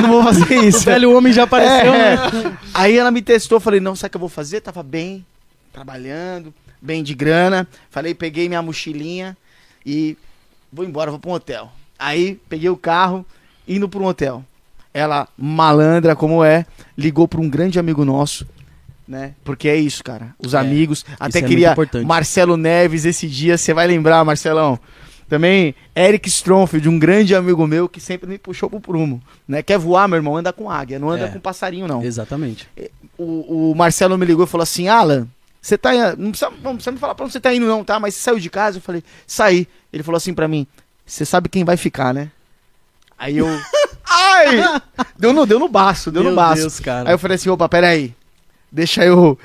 não vou fazer O isso. velho homem já apareceu, É, né? Aí ela me testou, falei, não, sabe o que eu vou fazer? Tava bem, trabalhando, bem de grana. Falei, peguei minha mochilinha e vou embora, vou pra um hotel. Aí peguei o carro, indo pra um hotel. Ela, malandra como é, ligou pra um grande amigo nosso, né? Porque é isso, cara. Os É, amigos. Até é queria. Marcelo Neves esse dia, você vai lembrar, Marcelão. Também Eric Stronfield, um grande amigo meu que sempre me puxou pro prumo, né? Quer voar, meu irmão, anda com águia, não anda É. com passarinho, não Exatamente. o, o Marcelo me ligou e falou assim: Alan, você tá. Não precisa, não precisa me falar pra onde você tá indo, não, tá? Mas você saiu de casa? Eu falei: saí. Ele falou assim pra mim: você sabe quem vai ficar, né? Aí eu. Ai! Deu no, deu no baço, deu Meu no baço. Deus, cara. Aí eu falei assim: opa, peraí. Deixa eu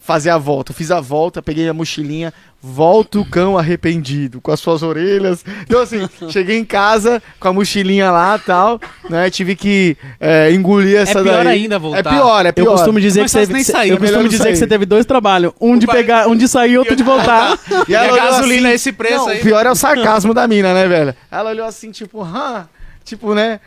fazer a volta. Eu fiz a volta, peguei a mochilinha, volta o cão arrependido, com as suas orelhas. Então, assim, cheguei em casa com a mochilinha lá e tal, né? Tive que é, engolir essa pior daí. ainda voltar. É pior, é pior. Eu costumo dizer que você, nem sair, eu é costumo dizer que você teve dois trabalhos, um de pegar, um de sair e outro de voltar. E E ela a olhou gasolina assim- esse preço Não, aí. O pior é o sarcasmo da mina, né, velho? Ela olhou assim, tipo, hã? Tipo, né?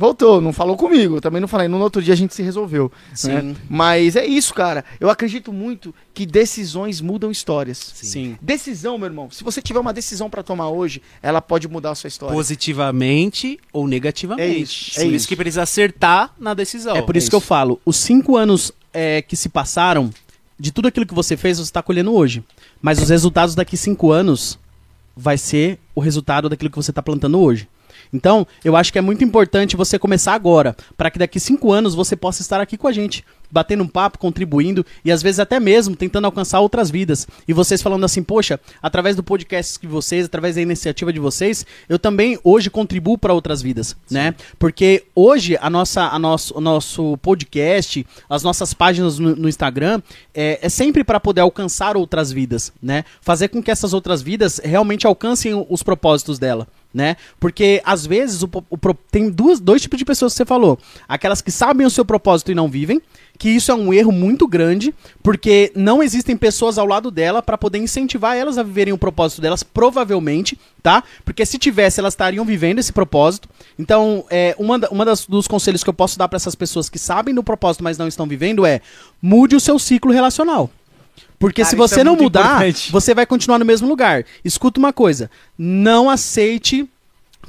Voltou, não falou comigo, também não falei. No outro dia a gente se resolveu. Sim. né? Mas é isso, cara. Eu acredito muito que decisões mudam histórias. Sim. Decisão, meu irmão. Se você tiver uma decisão pra tomar hoje, ela pode mudar a sua história. Positivamente ou negativamente. É isso, é Por isso. isso que precisa acertar na decisão. É por isso, que eu falo, os cinco anos é, que se passaram, de tudo aquilo que você fez, você está colhendo hoje. Mas os resultados daqui cinco anos vai ser o resultado daquilo que você está plantando hoje. Então, eu acho que é muito importante você começar agora, para que daqui cinco anos você possa estar aqui com a gente, batendo um papo, contribuindo e às vezes até mesmo tentando alcançar outras vidas. E vocês falando assim, poxa, através do podcast de vocês, através da iniciativa de vocês, eu também hoje contribuo para outras vidas, né? Porque hoje a nossa, a nosso, o nosso podcast, as nossas páginas no, no Instagram é, é sempre para poder alcançar outras vidas, né? Fazer com que essas outras vidas realmente alcancem os propósitos dela. Né? Porque às vezes o, o tem duas, dois tipos de pessoas que você falou: aquelas que sabem o seu propósito e não vivem, que isso é um erro muito grande, porque não existem pessoas ao lado dela para poder incentivar elas a viverem o propósito delas, provavelmente, tá? Porque se tivesse, elas estariam vivendo esse propósito. Então, é, uma, uma das, dos conselhos que eu posso dar para essas pessoas que sabem do propósito, mas não estão vivendo é mude o seu ciclo relacional. Porque Cara, se isso você é não mudar, importante. você vai continuar no mesmo lugar. Escuta uma coisa: não aceite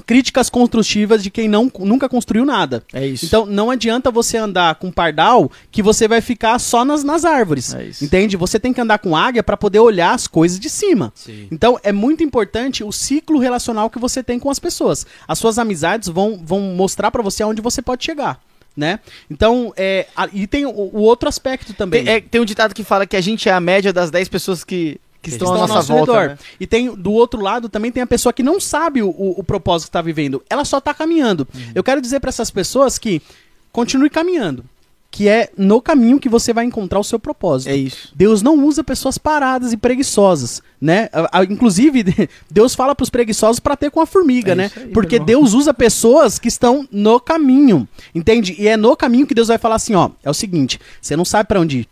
críticas construtivas de quem não, nunca construiu nada. É isso. Então não adianta você andar com pardal que você vai ficar só nas, nas árvores. É isso. Entende? Você tem que andar com águia para poder olhar as coisas de cima. Sim. Então é muito importante o ciclo relacional que você tem com as pessoas. As suas amizades vão, vão mostrar para você aonde você pode chegar. Né? Então, é, e tem o, o outro aspecto também. Tem, é, tem um ditado que fala que a gente é a média das 10 pessoas que que que estão estão à ao nossa nosso volta. redor. né? E tem do outro lado também tem a pessoa que não sabe o, o, o propósito que está vivendo. Ela só está caminhando. Uhum. Eu quero dizer para essas pessoas que continue caminhando, que é no caminho que você vai encontrar o seu propósito. É isso. Deus não usa pessoas paradas e preguiçosas, né? Inclusive, Deus fala para os preguiçosos para ter com a formiga, É né? aí, Porque irmão. Deus usa pessoas que estão no caminho, entende? E é no caminho que Deus vai falar assim, ó, é o seguinte, você não sabe para onde ir.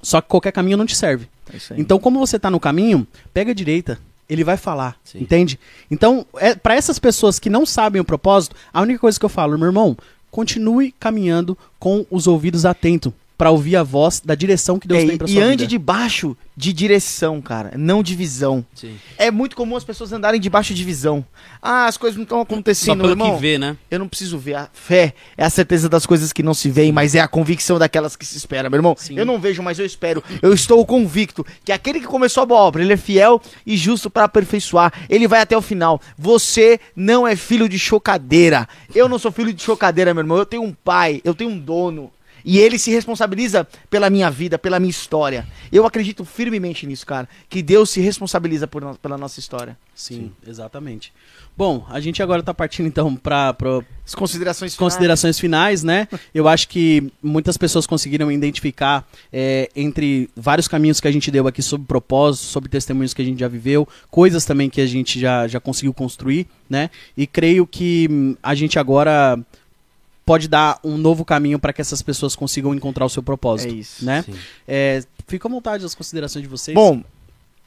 Só que qualquer caminho não te serve. É. Então, como você tá no caminho, pega a direita. Ele vai falar, Sim. entende? Então, é, para essas pessoas que não sabem o propósito, a única coisa que eu falo, meu irmão, continue caminhando com os ouvidos atentos para ouvir a voz da direção que Deus É, tem para e sua ande vida. debaixo de direção, cara, não de visão. Sim. É muito comum as pessoas andarem debaixo de visão. Ah, as coisas não estão Só acontecendo, pelo irmão. que vê, né? Eu não preciso ver. A fé é a certeza das coisas que não se veem, mas é a convicção daquelas que se espera, meu irmão. Sim. Eu não vejo, mas eu espero. Eu estou convicto que aquele que começou a boa obra, ele é fiel e justo para aperfeiçoar. Ele vai até o final. Você não é filho de chocadeira. Eu não sou filho de chocadeira, meu irmão. Eu tenho um pai, eu tenho um dono. E ele se responsabiliza pela minha vida, pela minha história. Eu acredito firmemente nisso, cara. Que Deus se responsabiliza por no- pela nossa história. Sim, exatamente. Bom, a gente agora tá partindo então para As considerações finais. considerações finais, né? Eu acho que muitas pessoas conseguiram identificar é, entre vários caminhos que a gente deu aqui sobre propósito, sobre testemunhos que a gente já viveu, coisas também que a gente já, já conseguiu construir, né? E creio que hum, a gente agora pode dar um novo caminho para que essas pessoas consigam encontrar o seu propósito, É isso. né? É, fica à vontade das considerações de vocês. Bom,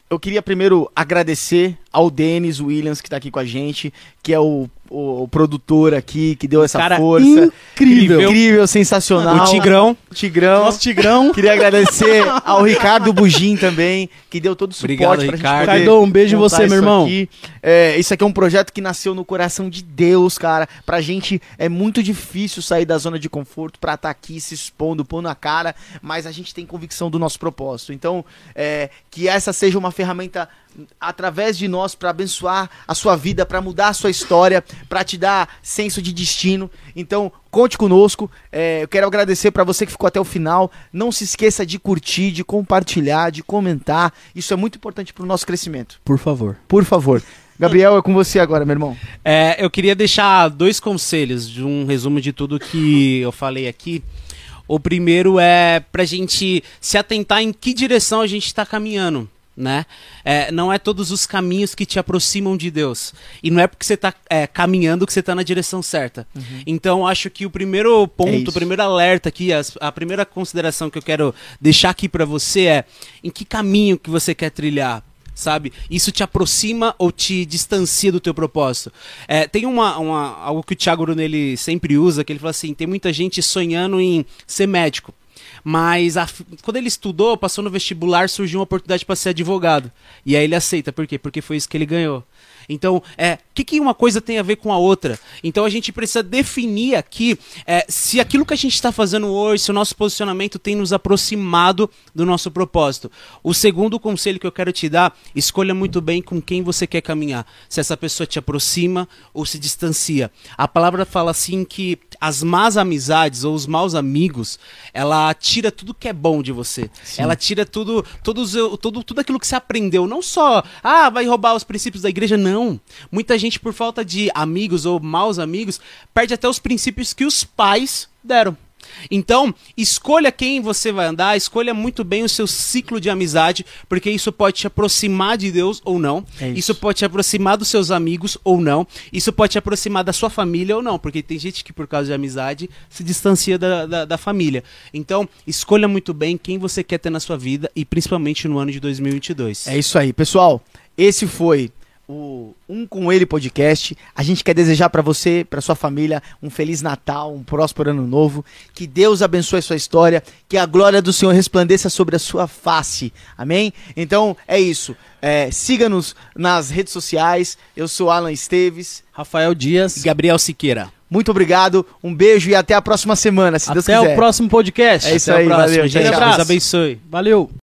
eu queria primeiro agradecer ao Denis Williams que tá aqui com a gente, que é o, o, o produtor aqui, que deu essa cara força. incrível. Incrível, sensacional. O Tigrão. Tigrão. Nosso Tigrão. Queria agradecer ao Ricardo Bugim também, que deu todo o suporte Obrigado, pra Ricardo. gente Cardão, um beijo em você, meu irmão. aqui. É, isso aqui é um projeto que nasceu no coração de Deus, cara. Pra gente é muito difícil sair da zona de conforto pra estar aqui se expondo, pondo a cara, mas a gente tem convicção do nosso propósito. Então, é, que essa seja uma ferramenta através de nós pra abençoar a sua vida, pra mudar a sua história, pra te dar senso de destino. Então, conte conosco. É, eu quero agradecer pra você que ficou até o final. Não se esqueça de curtir, de compartilhar, de comentar. Isso é muito importante pro nosso crescimento. Por favor. Por favor. Gabriel, é com você agora, meu irmão. É, eu queria deixar dois conselhos de um resumo de tudo que eu falei aqui. O primeiro é pra gente se atentar em que direção a gente está caminhando. Né? É, não é todos os caminhos que te aproximam de Deus. E não é porque você está caminhando que você está na direção certa. Então, acho que o primeiro É ponto, isso. o primeiro alerta aqui, as- a primeira consideração que eu quero deixar aqui pra você é em que caminho que você quer trilhar sabe? Isso te aproxima ou te distancia do teu propósito. É, tem uma, uma- algo que o Thiago Bruno ele sempre usa, que ele fala assim, tem muita gente sonhando em ser médico. Mas a- quando ele estudou, passou no vestibular, surgiu uma oportunidade para ser advogado. E aí ele aceita, por quê? Porque foi isso que ele ganhou. Então, é, o que, que uma coisa tem a ver com a outra? Então a gente precisa definir aqui é, se aquilo que a gente está fazendo hoje, se o nosso posicionamento tem nos aproximado do nosso propósito. O segundo conselho que eu quero te dar, escolha muito bem com quem você quer caminhar. Se essa pessoa te aproxima ou se distancia. A palavra fala assim que as más amizades ou os maus amigos, ela tira tudo que é bom de você. Ela tira tudo, todos, o- tudo, tudo aquilo que você aprendeu. Não só, ah, vai roubar os princípios da igreja, não. Muita gente, por falta de amigos ou maus amigos, perde até os princípios que os pais deram. Então, escolha quem você vai andar, escolha muito bem o seu ciclo de amizade, porque isso pode te aproximar de Deus ou não. É isso. isso pode te aproximar dos seus amigos ou não. Isso pode te aproximar da sua família ou não, porque tem gente que, por causa de amizade, se distancia da, da, da família. Então, escolha muito bem quem você quer ter na sua vida e principalmente no ano de 2022. É isso aí, pessoal. Esse foi o Um com Ele podcast. A gente quer desejar pra você, pra sua família, um feliz Natal, um próspero ano novo. Que Deus abençoe a sua história, que a glória do Senhor resplandeça sobre a sua face. Amém? Então é isso. É, Siga-nos nas redes sociais. Eu sou Alan Esteves. Rafael Dias. Gabriel Siqueira. Muito obrigado, um beijo e até a próxima semana, se Deus Até quiser. o próximo podcast. É isso Até aí, o próximo, valeu, gente. Deus abençoe. Valeu.